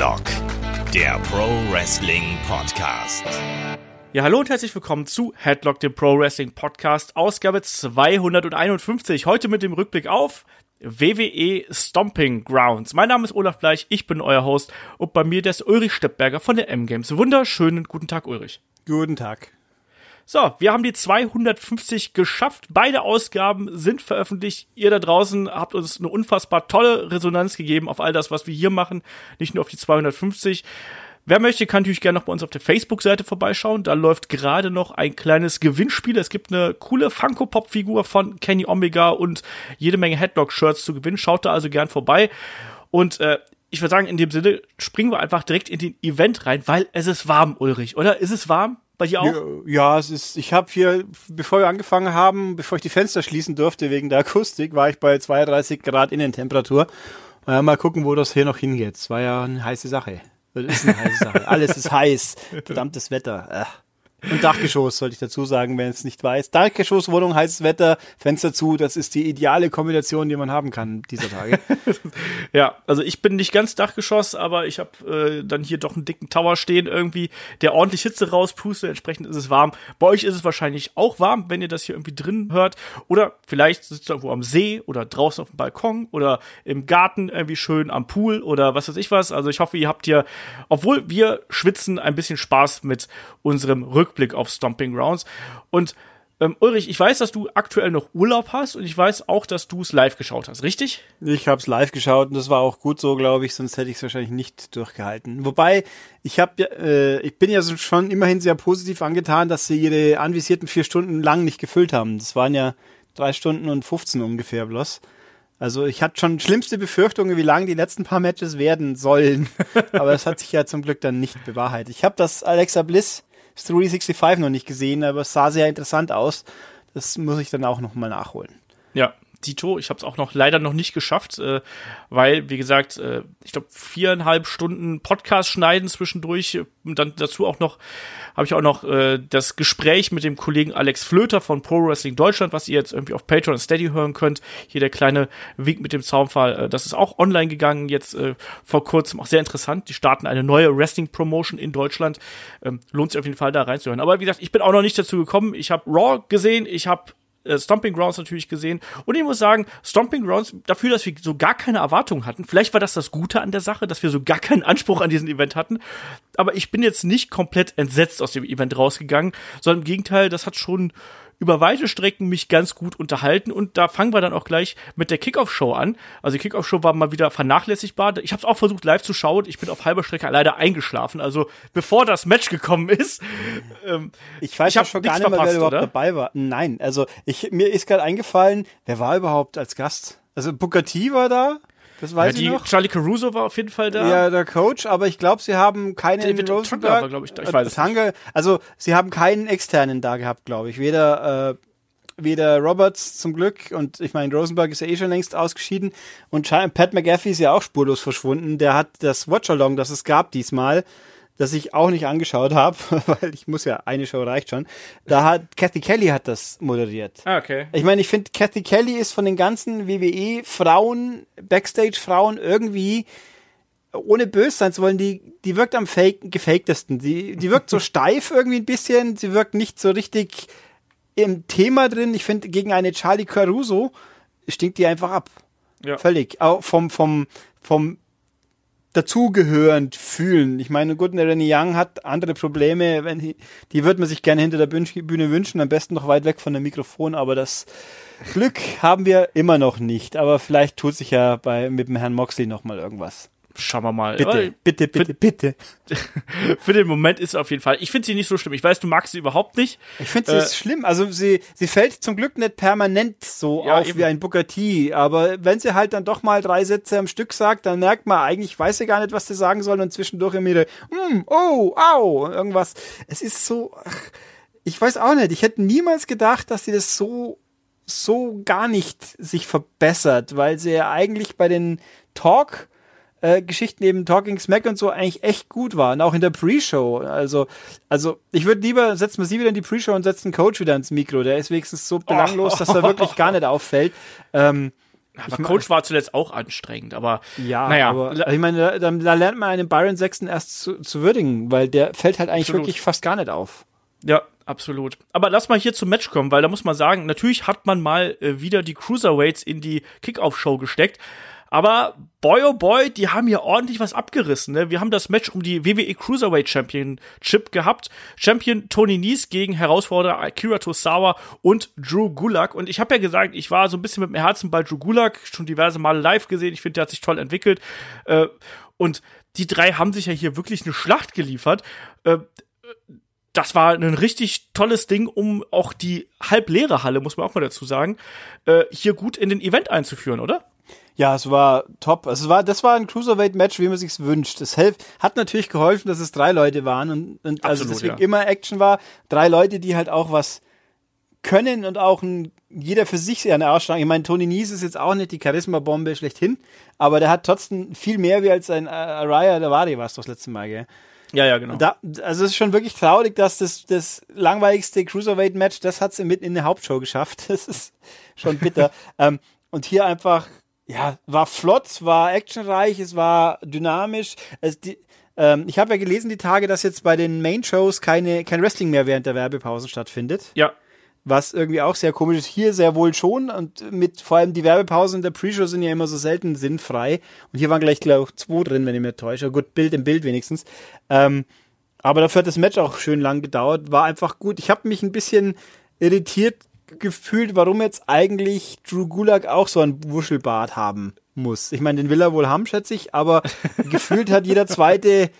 Headlock, der Pro Wrestling Podcast. Ja, hallo und herzlich willkommen zu Headlock, dem Pro Wrestling Podcast, Ausgabe 251. Heute mit dem Rückblick auf WWE Stomping Grounds. Mein Name ist Olaf Bleich, ich bin euer Host und bei mir der ist Ulrich Steppberger von der M-Games. Wunderschönen guten Tag, Ulrich. Guten Tag. So, wir haben die 250 geschafft. Beide Ausgaben sind veröffentlicht. Ihr da draußen habt uns eine unfassbar tolle Resonanz gegeben auf all das, was wir hier machen. Nicht nur auf die 250. Wer möchte, kann natürlich gerne noch bei uns auf der Facebook-Seite vorbeischauen. Da läuft gerade noch ein kleines Gewinnspiel. Es gibt eine coole Funko-Pop-Figur von Kenny Omega und jede Menge Headlock-Shirts zu gewinnen. Schaut da also gern vorbei. Und äh, ich würde sagen, in dem Sinne springen wir einfach direkt in den Event rein, weil es ist warm, Ulrich, oder? Ist es warm? Bei dir auch? Ja, es ist, ich habe hier, bevor wir angefangen haben, bevor ich die Fenster schließen durfte wegen der Akustik, war ich bei 32 Grad Innentemperatur. Äh, mal gucken, wo das hier noch hingeht. Es war ja eine heiße Sache. Das ist eine heiße Sache. Alles ist heiß. Verdammtes Wetter. Ach. Und Dachgeschoss, sollte ich dazu sagen, wenn es nicht weiß. Dachgeschosswohnung, heißes Wetter, Fenster zu, das ist die ideale Kombination, die man haben kann dieser Tage. ja, also ich bin nicht ganz Dachgeschoss, aber ich habe äh, dann hier doch einen dicken Tower stehen irgendwie, der ordentlich Hitze rauspustet, entsprechend ist es warm. Bei euch ist es wahrscheinlich auch warm, wenn ihr das hier irgendwie drin hört. Oder vielleicht sitzt ihr irgendwo am See oder draußen auf dem Balkon oder im Garten irgendwie schön am Pool oder was weiß ich was. Also ich hoffe, ihr habt hier, obwohl wir schwitzen, ein bisschen Spaß mit unserem Rücken Rückblick auf Stomping Grounds. Und ähm, Ulrich, ich weiß, dass du aktuell noch Urlaub hast und ich weiß auch, dass du es live geschaut hast, richtig? Ich habe es live geschaut und das war auch gut so, glaube ich, sonst hätte ich es wahrscheinlich nicht durchgehalten. Wobei, ich habe äh, ich bin ja schon immerhin sehr positiv angetan, dass sie ihre anvisierten vier Stunden lang nicht gefüllt haben. Das waren ja drei Stunden und 15 ungefähr bloß. Also ich hatte schon schlimmste Befürchtungen, wie lang die letzten paar Matches werden sollen. Aber das hat sich ja zum Glück dann nicht bewahrheitet. Ich habe das Alexa Bliss 365 noch nicht gesehen, aber es sah sehr interessant aus. Das muss ich dann auch noch mal nachholen. Ja, Tito. Ich habe es auch noch leider noch nicht geschafft, äh, weil, wie gesagt, äh, ich glaube, viereinhalb Stunden Podcast schneiden zwischendurch. Und dann dazu auch noch, habe ich auch noch äh, das Gespräch mit dem Kollegen Alex Flöter von Pro Wrestling Deutschland, was ihr jetzt irgendwie auf Patreon Steady hören könnt. Hier der kleine Wink mit dem Zaunfall. Äh, das ist auch online gegangen, jetzt äh, vor kurzem. Auch sehr interessant. Die starten eine neue Wrestling-Promotion in Deutschland. Ähm, lohnt sich auf jeden Fall da reinzuhören. Aber wie gesagt, ich bin auch noch nicht dazu gekommen. Ich habe Raw gesehen, ich habe äh, Stomping Grounds natürlich gesehen. Und ich muss sagen, Stomping Grounds, dafür, dass wir so gar keine Erwartungen hatten, vielleicht war das das Gute an der Sache, dass wir so gar keinen Anspruch an diesen Event hatten. Aber ich bin jetzt nicht komplett entsetzt aus dem Event rausgegangen, sondern im Gegenteil, das hat schon über weite Strecken mich ganz gut unterhalten und da fangen wir dann auch gleich mit der Kickoff-Show an. Also die Kickoff-Show war mal wieder vernachlässigbar. Ich habe es auch versucht live zu schauen. Ich bin auf halber Strecke leider eingeschlafen. Also bevor das Match gekommen ist. Ähm, ich weiß ja schon gar nicht mehr, wer überhaupt oder? dabei war. Nein, also ich, mir ist gerade eingefallen, wer war überhaupt als Gast? Also Booker T war da. Das weiß ja, ich noch. Charlie Caruso war auf jeden Fall da. Ja, der Coach, aber ich glaube, sie haben keinen David Rosenberg. War, glaube ich, da. ich weiß es nicht. Also, sie haben keinen externen da gehabt, glaube ich. Weder äh, weder Roberts zum Glück und ich meine, Rosenberg ist ja eh schon längst ausgeschieden und Pat McAfee ist ja auch spurlos verschwunden. Der hat das Watch-Along, das es gab diesmal, das ich auch nicht angeschaut habe, weil ich muss ja, eine Show reicht schon. Da hat Kathy Kelly hat das moderiert. Ah, okay. Ich meine, ich finde, Kathy Kelly ist von den ganzen WWE-Frauen, Backstage-Frauen irgendwie ohne böse sein zu wollen, die, die wirkt am fake, gefaktesten. Die, die wirkt so steif irgendwie ein bisschen. Sie wirkt nicht so richtig im Thema drin. Ich finde, gegen eine Charlie Caruso stinkt die einfach ab. Ja. Völlig. Auch vom, vom, vom dazugehörend fühlen. Ich meine, gut, eine Rennie Young hat andere Probleme, wenn die, die würde man sich gerne hinter der Bühne wünschen, am besten noch weit weg von dem Mikrofon, aber das Glück haben wir immer noch nicht. Aber vielleicht tut sich ja bei, mit dem Herrn Moxley noch mal irgendwas. Schauen wir mal. Bitte, bitte, bitte, bitte. Für den Moment ist es auf jeden Fall. Ich finde sie nicht so schlimm. Ich weiß, du magst sie überhaupt nicht. Ich finde sie äh, ist schlimm. Also sie, sie fällt zum Glück nicht permanent so ja, auf eben. wie ein Booker T. Aber wenn sie halt dann doch mal drei Sätze am Stück sagt, dann merkt man eigentlich, weiß sie gar nicht, was sie sagen soll und zwischendurch immer ihre, mm, oh, au, irgendwas. Es ist so, ach, ich weiß auch nicht. Ich hätte niemals gedacht, dass sie das so so gar nicht sich verbessert, weil sie ja eigentlich bei den Talk äh, Geschichten eben Talking Smack und so eigentlich echt gut waren, auch in der Pre-Show. Also, also ich würde lieber, setzen wir sie wieder in die Pre-Show und setzen Coach wieder ins Mikro. Der ist wenigstens so belanglos, dass er wirklich gar nicht auffällt. Ähm, Aber ich Coach war zuletzt auch anstrengend, aber ja, naja. aber ich meine, da, da, lernt man einen Byron Sexton erst zu, zu würdigen, weil der fällt halt eigentlich absolut. wirklich fast gar nicht auf. Ja, absolut. Aber lass mal hier zum Match kommen, weil da muss man sagen, natürlich hat man mal äh, wieder die Cruiserweights in die Kickoff-Show gesteckt. Aber boy oh boy, die haben hier ordentlich was abgerissen. Ne? Wir haben das Match um die WWE Cruiserweight Championship gehabt. Champion Tony Nies gegen Herausforderer Akira Tosawa und Drew Gulak. Und ich habe ja gesagt, ich war so ein bisschen mit dem Herzen bei Drew Gulak, schon diverse Male live gesehen. Ich finde, der hat sich toll entwickelt. Äh, und die drei haben sich ja hier wirklich eine Schlacht geliefert. Äh, das war ein richtig tolles Ding, um auch die halbleere Halle, muss man auch mal dazu sagen, äh, hier gut in den Event einzuführen, oder? Ja, es war top. Also es war, das war ein Cruiserweight-Match, wie man sich's wünscht. Es hat natürlich geholfen, dass es drei Leute waren und, und also Absolut, also deswegen ja. immer Action war. Drei Leute, die halt auch was können und auch ein, jeder für sich eine Ausstrahlung. Ich meine, Tony Nies ist jetzt auch nicht die Charisma-Bombe schlechthin, aber der hat trotzdem viel mehr wie als ein äh, Araya Davari war es das letzte Mal, gell? Ja, ja, genau. Da, also es ist schon wirklich traurig, dass das, das langweiligste Cruiserweight-Match, das hat es mitten in der Hauptshow geschafft. Das ist schon bitter. ähm, und hier einfach ja, war flott, war actionreich, es war dynamisch. Es, die, ähm, ich habe ja gelesen die Tage, dass jetzt bei den Main-Shows keine, kein Wrestling mehr während der Werbepausen stattfindet. Ja. Was irgendwie auch sehr komisch ist. Hier sehr wohl schon und mit vor allem die Werbepausen in der Pre-Show sind ja immer so selten sinnfrei. Und hier waren gleich, glaube ich, zwei drin, wenn ich mir täusche. Gut, Bild im Bild wenigstens. Ähm, aber dafür hat das Match auch schön lang gedauert. War einfach gut. Ich habe mich ein bisschen irritiert gefühlt, warum jetzt eigentlich Drew Gulak auch so ein Wuschelbart haben muss. Ich meine, den will er wohl haben, schätze ich, aber gefühlt hat jeder zweite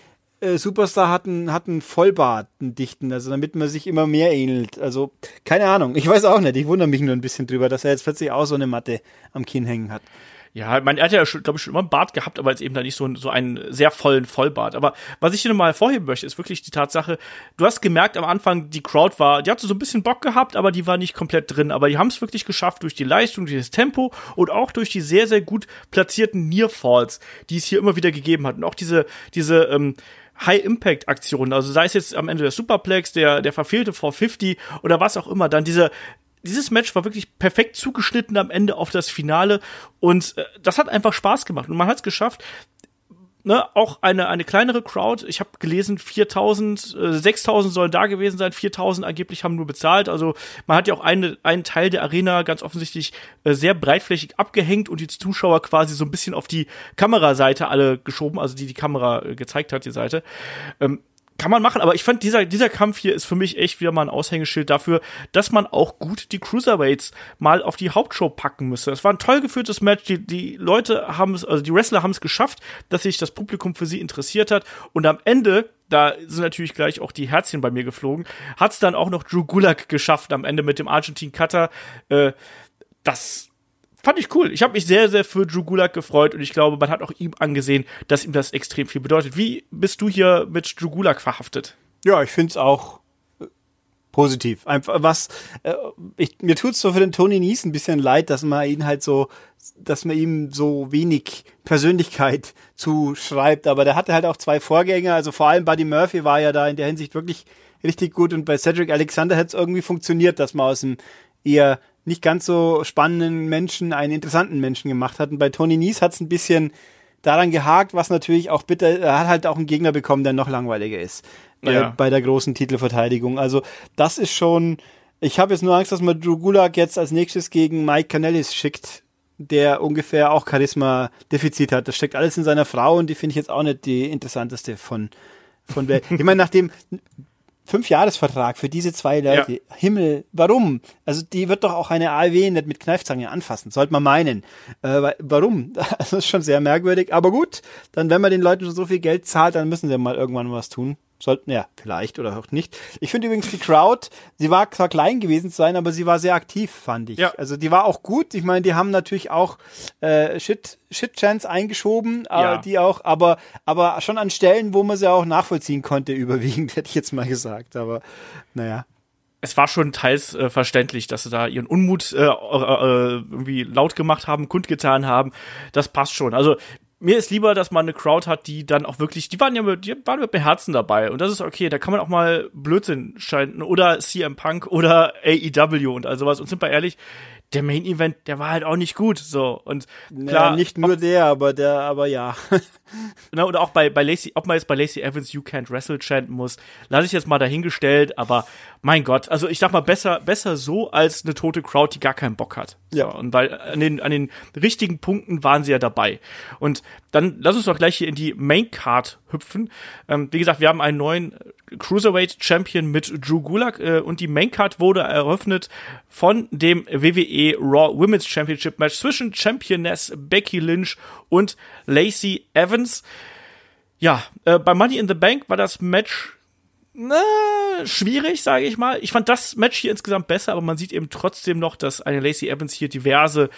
äh, Superstar hat einen, hat einen Vollbart, einen dichten, also damit man sich immer mehr ähnelt. Also, keine Ahnung. Ich weiß auch nicht. Ich wundere mich nur ein bisschen drüber, dass er jetzt plötzlich auch so eine Matte am Kinn hängen hat. Ja, man, hat ja, glaube ich, schon immer einen Bart gehabt, aber jetzt eben da nicht so, so einen sehr vollen Vollbart. Aber was ich hier nochmal hervorheben möchte, ist wirklich die Tatsache, du hast gemerkt am Anfang, die Crowd war, die hatte so ein bisschen Bock gehabt, aber die war nicht komplett drin. Aber die haben es wirklich geschafft durch die Leistung, durch das Tempo und auch durch die sehr, sehr gut platzierten Nearfalls, die es hier immer wieder gegeben hat. Und auch diese, diese, ähm, High-Impact-Aktionen, also sei es jetzt am Ende der Superplex, der, der verfehlte 450 oder was auch immer, dann diese, dieses Match war wirklich perfekt zugeschnitten am Ende auf das Finale und äh, das hat einfach Spaß gemacht und man hat es geschafft, ne, auch eine, eine kleinere Crowd. Ich habe gelesen, 4000, äh, 6000 sollen da gewesen sein, 4000 angeblich haben nur bezahlt. Also man hat ja auch eine, einen Teil der Arena ganz offensichtlich äh, sehr breitflächig abgehängt und die Zuschauer quasi so ein bisschen auf die Kameraseite alle geschoben, also die die Kamera äh, gezeigt hat, die Seite. Ähm, kann man machen, aber ich fand, dieser, dieser Kampf hier ist für mich echt wieder mal ein Aushängeschild dafür, dass man auch gut die Cruiserweights mal auf die Hauptshow packen müsste. Es war ein toll geführtes Match. Die, die Leute haben es, also die Wrestler haben es geschafft, dass sich das Publikum für sie interessiert hat. Und am Ende, da sind natürlich gleich auch die Herzchen bei mir geflogen, hat es dann auch noch Drew Gulak geschafft am Ende mit dem Argentin Cutter. Äh, das fand ich cool. Ich habe mich sehr, sehr für Drew Gulak gefreut und ich glaube, man hat auch ihm angesehen, dass ihm das extrem viel bedeutet. Wie bist du hier mit Drew Gulak verhaftet? Ja, ich finde es auch äh, positiv. Einfach was, äh, ich, mir tut's so für den Tony Nies ein bisschen leid, dass man ihn halt so, dass man ihm so wenig Persönlichkeit zuschreibt, aber der hatte halt auch zwei Vorgänger, also vor allem Buddy Murphy war ja da in der Hinsicht wirklich richtig gut und bei Cedric Alexander hat es irgendwie funktioniert, dass man aus dem eher nicht ganz so spannenden Menschen einen interessanten Menschen gemacht hat. Und bei Tony Nies hat es ein bisschen daran gehakt, was natürlich auch bitter, er hat halt auch einen Gegner bekommen, der noch langweiliger ist. Bei, ja. bei der großen Titelverteidigung. Also, das ist schon, ich habe jetzt nur Angst, dass man Drew Gulak jetzt als nächstes gegen Mike Canellis schickt, der ungefähr auch Charisma-Defizit hat. Das steckt alles in seiner Frau und die finde ich jetzt auch nicht die interessanteste von, von Welt. Ich meine, nachdem Fünfjahresvertrag für diese zwei Leute. Ja. Himmel, warum? Also die wird doch auch eine AEW nicht mit Kneifzange anfassen, sollte man meinen. Äh, warum? Das ist schon sehr merkwürdig. Aber gut, dann wenn man den Leuten schon so viel Geld zahlt, dann müssen sie mal irgendwann was tun. Sollten, ja, vielleicht oder auch nicht. Ich finde übrigens die Crowd, sie war zwar klein gewesen zu sein, aber sie war sehr aktiv, fand ich. Ja. Also die war auch gut. Ich meine, die haben natürlich auch äh, Shit, Shit Chance eingeschoben, äh, ja. die auch, aber, aber schon an Stellen, wo man sie auch nachvollziehen konnte, überwiegend, hätte ich jetzt mal gesagt. Aber naja es war schon teils äh, verständlich, dass sie da ihren Unmut äh, äh, äh, irgendwie laut gemacht haben, kundgetan haben. Das passt schon. Also mir ist lieber, dass man eine Crowd hat, die dann auch wirklich, die waren ja mit, die waren mit dem Herzen dabei und das ist okay, da kann man auch mal Blödsinn schalten oder CM Punk oder AEW und all sowas und sind wir ehrlich, der Main Event, der war halt auch nicht gut, so. Und klar. Ja, nicht nur der, aber der, aber ja. ne, und auch bei, bei Lacey, ob man jetzt bei Lacey Evans You Can't Wrestle chanten muss, lasse ich jetzt mal dahingestellt, aber mein Gott, also ich sag mal, besser, besser so als eine tote Crowd, die gar keinen Bock hat. Ja. So, und weil an den, an den richtigen Punkten waren sie ja dabei. Und dann lass uns doch gleich hier in die Main Card hüpfen. Ähm, wie gesagt, wir haben einen neuen Cruiserweight Champion mit Drew Gulak äh, und die Main Card wurde eröffnet von dem WWE Raw Women's Championship Match zwischen Championess Becky Lynch und Lacey Evans. Ja, äh, bei Money in the Bank war das Match na, schwierig, sage ich mal. Ich fand das Match hier insgesamt besser, aber man sieht eben trotzdem noch, dass eine Lacey Evans hier diverse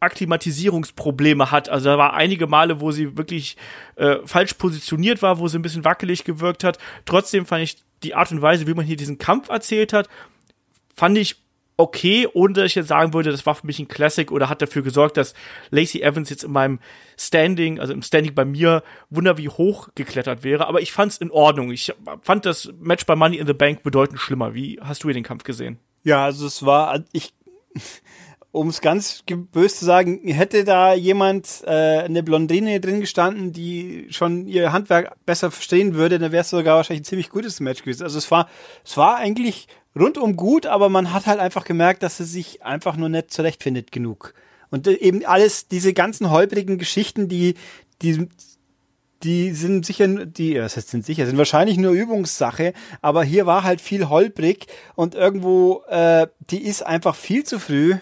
Akklimatisierungsprobleme hat. Also da war einige Male, wo sie wirklich äh, falsch positioniert war, wo sie ein bisschen wackelig gewirkt hat. Trotzdem fand ich die Art und Weise, wie man hier diesen Kampf erzählt hat, fand ich okay, ohne dass ich jetzt sagen würde, das war für mich ein Classic oder hat dafür gesorgt, dass Lacey Evans jetzt in meinem Standing, also im Standing bei mir, wunder wie hoch geklettert wäre. Aber ich fand es in Ordnung. Ich fand das Match bei Money in the Bank bedeutend schlimmer. Wie hast du hier den Kampf gesehen? Ja, also es war, ich, um es ganz böse zu sagen, hätte da jemand äh, eine Blondine drin gestanden, die schon ihr Handwerk besser verstehen würde, dann wäre es sogar wahrscheinlich ein ziemlich gutes Match gewesen. Also es war, es war eigentlich rundum gut, aber man hat halt einfach gemerkt, dass sie sich einfach nur nicht zurechtfindet genug. Und äh, eben alles, diese ganzen holprigen Geschichten, die, die, die sind sicher, die, das heißt, sind sicher, sind wahrscheinlich nur Übungssache, aber hier war halt viel holprig und irgendwo, äh, die ist einfach viel zu früh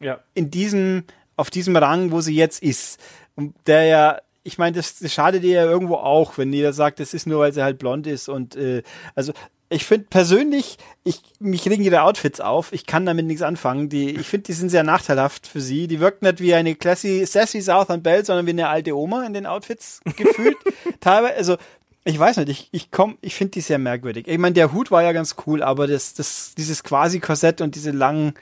ja. in diesem, auf diesem Rang, wo sie jetzt ist. Und der ja, ich meine, das, das schadet ihr ja irgendwo auch, wenn jeder sagt, das ist nur, weil sie halt blond ist und äh, also ich finde persönlich, ich, mich regen ihre Outfits auf. Ich kann damit nichts anfangen. Die, ich finde, die sind sehr nachteilhaft für sie. Die wirkt nicht wie eine classy, sassy Southern Belle, sondern wie eine alte Oma in den Outfits gefühlt. Teilweise, also, ich weiß nicht, ich, ich komm, ich finde die sehr merkwürdig. Ich meine, der Hut war ja ganz cool, aber das, das, dieses quasi Korsett und diese langen,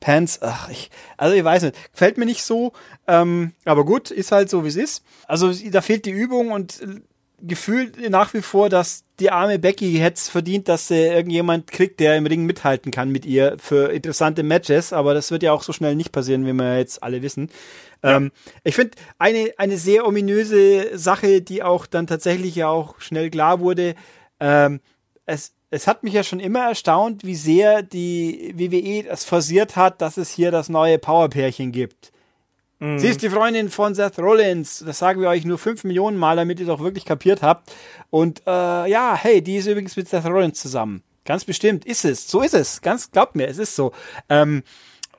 Pants, ach, ich, also ich weiß nicht, gefällt mir nicht so, ähm, aber gut, ist halt so, wie es ist. Also da fehlt die Übung und gefühlt nach wie vor, dass die arme Becky hätte es verdient, dass sie irgendjemand kriegt, der im Ring mithalten kann mit ihr für interessante Matches, aber das wird ja auch so schnell nicht passieren, wie wir jetzt alle wissen. Ja. Ähm, ich finde eine, eine sehr ominöse Sache, die auch dann tatsächlich ja auch schnell klar wurde, ähm, es, es hat mich ja schon immer erstaunt, wie sehr die WWE das forciert hat, dass es hier das neue Powerpärchen gibt. Mhm. Sie ist die Freundin von Seth Rollins. Das sagen wir euch nur fünf Millionen Mal, damit ihr es auch wirklich kapiert habt. Und äh, ja, hey, die ist übrigens mit Seth Rollins zusammen. Ganz bestimmt ist es. So ist es. Ganz glaubt mir, es ist so. Ähm,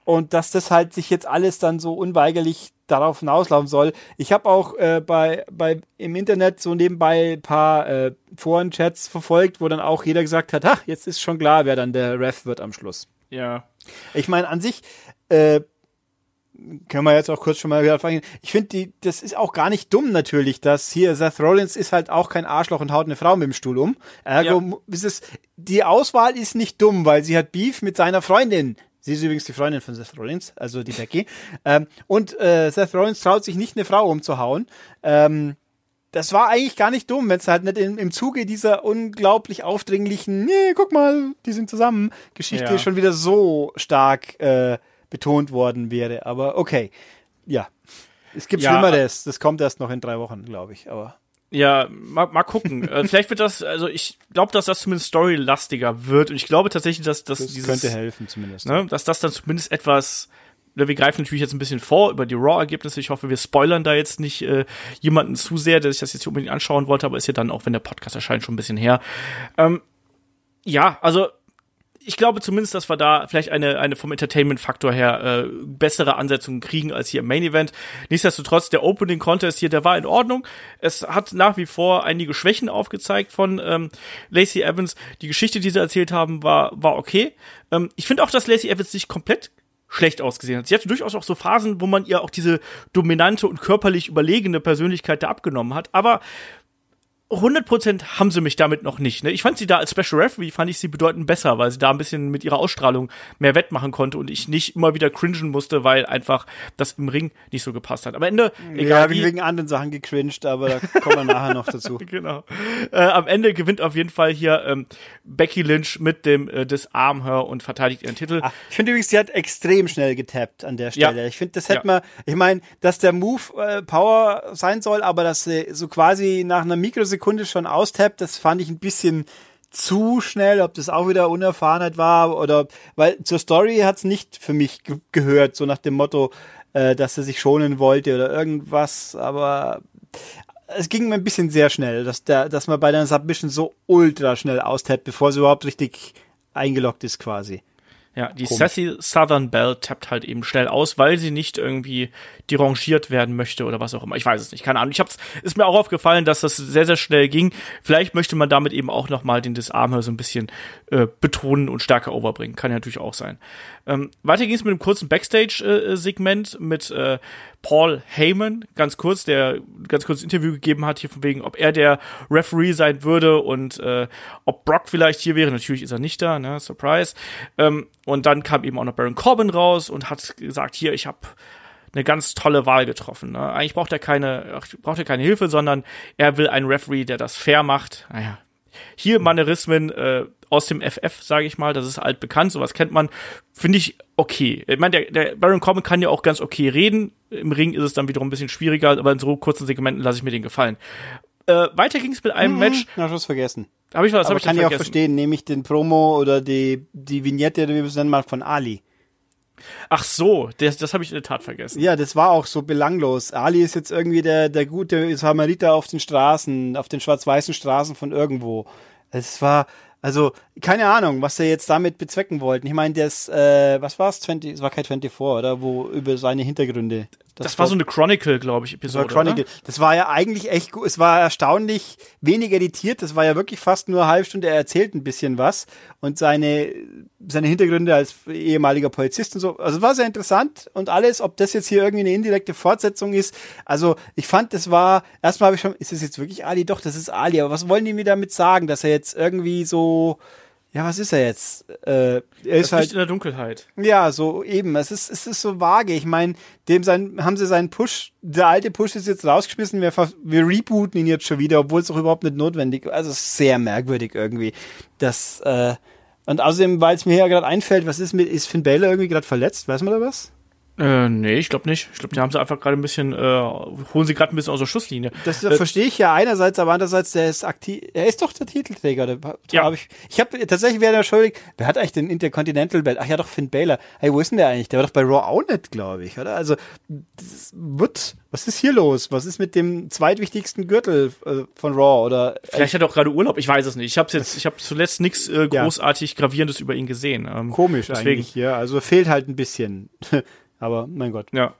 und dass das halt sich jetzt alles dann so unweigerlich darauf hinauslaufen soll. Ich habe auch äh, bei, bei im Internet so nebenbei ein paar äh, Foren-Chats verfolgt, wo dann auch jeder gesagt hat, ha, jetzt ist schon klar, wer dann der Ref wird am Schluss. Ja. Ich meine, an sich äh, können wir jetzt auch kurz schon mal wieder fragen. Ich finde, die, das ist auch gar nicht dumm natürlich, dass hier Seth Rollins ist halt auch kein Arschloch und haut eine Frau mit dem Stuhl um. Ergo ja. ist es, die Auswahl ist nicht dumm, weil sie hat Beef mit seiner Freundin. Sie ist übrigens die Freundin von Seth Rollins, also die Becky. ähm, und äh, Seth Rollins traut sich nicht, eine Frau umzuhauen. Ähm, das war eigentlich gar nicht dumm, wenn es halt nicht in, im Zuge dieser unglaublich aufdringlichen, nee, guck mal, die sind zusammen, Geschichte ja. schon wieder so stark äh, betont worden wäre. Aber okay, ja. Es gibt ja, Schlimmeres. Das kommt erst noch in drei Wochen, glaube ich. Aber ja, mal, mal gucken. äh, vielleicht wird das, also ich glaube, dass das zumindest storylastiger wird. Und ich glaube tatsächlich, dass, dass das dieses, könnte helfen zumindest. Ne, dass das dann zumindest etwas wir greifen natürlich jetzt ein bisschen vor über die Raw-Ergebnisse. Ich hoffe, wir spoilern da jetzt nicht äh, jemanden zu sehr, der sich das jetzt hier unbedingt anschauen wollte, aber ist ja dann auch, wenn der Podcast erscheint, schon ein bisschen her. Ähm, ja, also ich glaube zumindest, dass wir da vielleicht eine, eine vom Entertainment-Faktor her äh, bessere Ansetzungen kriegen als hier im Main Event. Nichtsdestotrotz, der Opening Contest hier, der war in Ordnung. Es hat nach wie vor einige Schwächen aufgezeigt von ähm, Lacey Evans. Die Geschichte, die sie erzählt haben, war, war okay. Ähm, ich finde auch, dass Lacey Evans nicht komplett schlecht ausgesehen hat. Sie hatte durchaus auch so Phasen, wo man ihr auch diese dominante und körperlich überlegene Persönlichkeit da abgenommen hat. Aber 100% haben sie mich damit noch nicht. Ne? Ich fand sie da als Special Referee, fand ich sie bedeutend besser, weil sie da ein bisschen mit ihrer Ausstrahlung mehr wettmachen konnte und ich nicht immer wieder cringen musste, weil einfach das im Ring nicht so gepasst hat. Am Ende, egal ja, wie, wegen anderen Sachen gecringed, aber da kommen wir nachher noch dazu. genau. Äh, am Ende gewinnt auf jeden Fall hier ähm, Becky Lynch mit dem äh, Disarm und verteidigt ihren Titel. Ach, ich finde übrigens, sie hat extrem schnell getappt an der Stelle. Ja. Ich finde, das hätte ja. man, ich meine, dass der Move äh, Power sein soll, aber dass sie so quasi nach einer Mikrosekunde Sekunde schon austappt, das fand ich ein bisschen zu schnell, ob das auch wieder Unerfahrenheit war oder weil zur Story hat es nicht für mich ge gehört, so nach dem Motto, äh, dass er sich schonen wollte oder irgendwas, aber es ging mir ein bisschen sehr schnell, dass der, dass man bei der Submission so ultra schnell austappt, bevor sie überhaupt richtig eingeloggt ist quasi. Ja, die Komisch. Sassy Southern Belle tappt halt eben schnell aus, weil sie nicht irgendwie derangiert werden möchte oder was auch immer. Ich weiß es nicht, keine Ahnung. Ich hab's, ist mir auch aufgefallen, dass das sehr, sehr schnell ging. Vielleicht möchte man damit eben auch nochmal den Disarmer so ein bisschen äh, betonen und stärker overbringen. Kann ja natürlich auch sein. Ähm, weiter ging es mit einem kurzen Backstage-Segment äh, mit äh, Paul Heyman, ganz kurz, der ganz kurz Interview gegeben hat, hier von wegen, ob er der Referee sein würde und äh, ob Brock vielleicht hier wäre. Natürlich ist er nicht da, ne? Surprise. Ähm, und dann kam eben auch noch Baron Corbin raus und hat gesagt, hier, ich habe eine ganz tolle Wahl getroffen. Ne? Eigentlich braucht er keine, braucht er keine Hilfe, sondern er will einen Referee, der das fair macht. Naja, hier Manierismen äh, aus dem FF, sage ich mal, das ist altbekannt, sowas kennt man, finde ich okay. Ich meine, der, der Baron Corbin kann ja auch ganz okay reden. Im Ring ist es dann wiederum ein bisschen schwieriger, aber in so kurzen Segmenten lasse ich mir den gefallen. Äh, weiter ging es mit einem mhm, Match. Na, was vergessen. Hab ich was? Aber hab ich kann ich auch verstehen, nämlich den Promo oder die die Vignette, wie wir es nennen mal von Ali. Ach so, das, das habe ich in der Tat vergessen. Ja, das war auch so belanglos. Ali ist jetzt irgendwie der, der gute Samariter auf den Straßen, auf den schwarz-weißen Straßen von irgendwo. Es war, also, keine Ahnung, was sie jetzt damit bezwecken wollten. Ich meine, das, äh, was war's? 20, es war kein 24, oder? Wo über seine Hintergründe. Das, das war, so eine Chronicle, glaube ich, Episode. Das war Chronicle. Oder? Das war ja eigentlich echt gut. Es war erstaunlich wenig editiert. Das war ja wirklich fast nur eine halbe Stunde. Er erzählt ein bisschen was. Und seine, seine Hintergründe als ehemaliger Polizist und so. Also war sehr interessant und alles. Ob das jetzt hier irgendwie eine indirekte Fortsetzung ist. Also ich fand, das war, erstmal habe ich schon, ist das jetzt wirklich Ali? Doch, das ist Ali. Aber was wollen die mir damit sagen? Dass er jetzt irgendwie so, ja, was ist er jetzt? Äh, er das ist halt in der Dunkelheit. Ja, so eben. Es ist, es ist so vage. Ich meine, dem sein, haben sie seinen Push, der alte Push ist jetzt rausgeschmissen. Wir, wir rebooten ihn jetzt schon wieder, obwohl es doch überhaupt nicht notwendig. ist. Also sehr merkwürdig irgendwie. Das äh, und außerdem, weil es mir ja gerade einfällt, was ist mit, ist Finn Balor irgendwie gerade verletzt? Weiß man da was? Äh, nee, ich glaube nicht. Ich glaube, die haben sie einfach gerade ein bisschen, äh, holen sie gerade ein bisschen aus der Schusslinie. Das äh, verstehe ich ja einerseits, aber andererseits, der ist aktiv, er ist doch der Titelträger. Der, ja. Hab ich ich habe tatsächlich wäre schuldig, wer hat eigentlich den Intercontinental Belt? Ach ja, doch Finn Baylor. Hey, wo ist denn der eigentlich? Der war doch bei Raw auch nicht, glaube ich, oder? Also, wird, was ist hier los? Was ist mit dem zweitwichtigsten Gürtel äh, von Raw oder? Vielleicht hat er auch gerade Urlaub, ich weiß es nicht. Ich habe jetzt, ich habe zuletzt nichts äh, großartig ja. gravierendes über ihn gesehen. Ähm, Komisch deswegen. eigentlich, ja. Also fehlt halt ein bisschen. Aber mein Gott. Ja.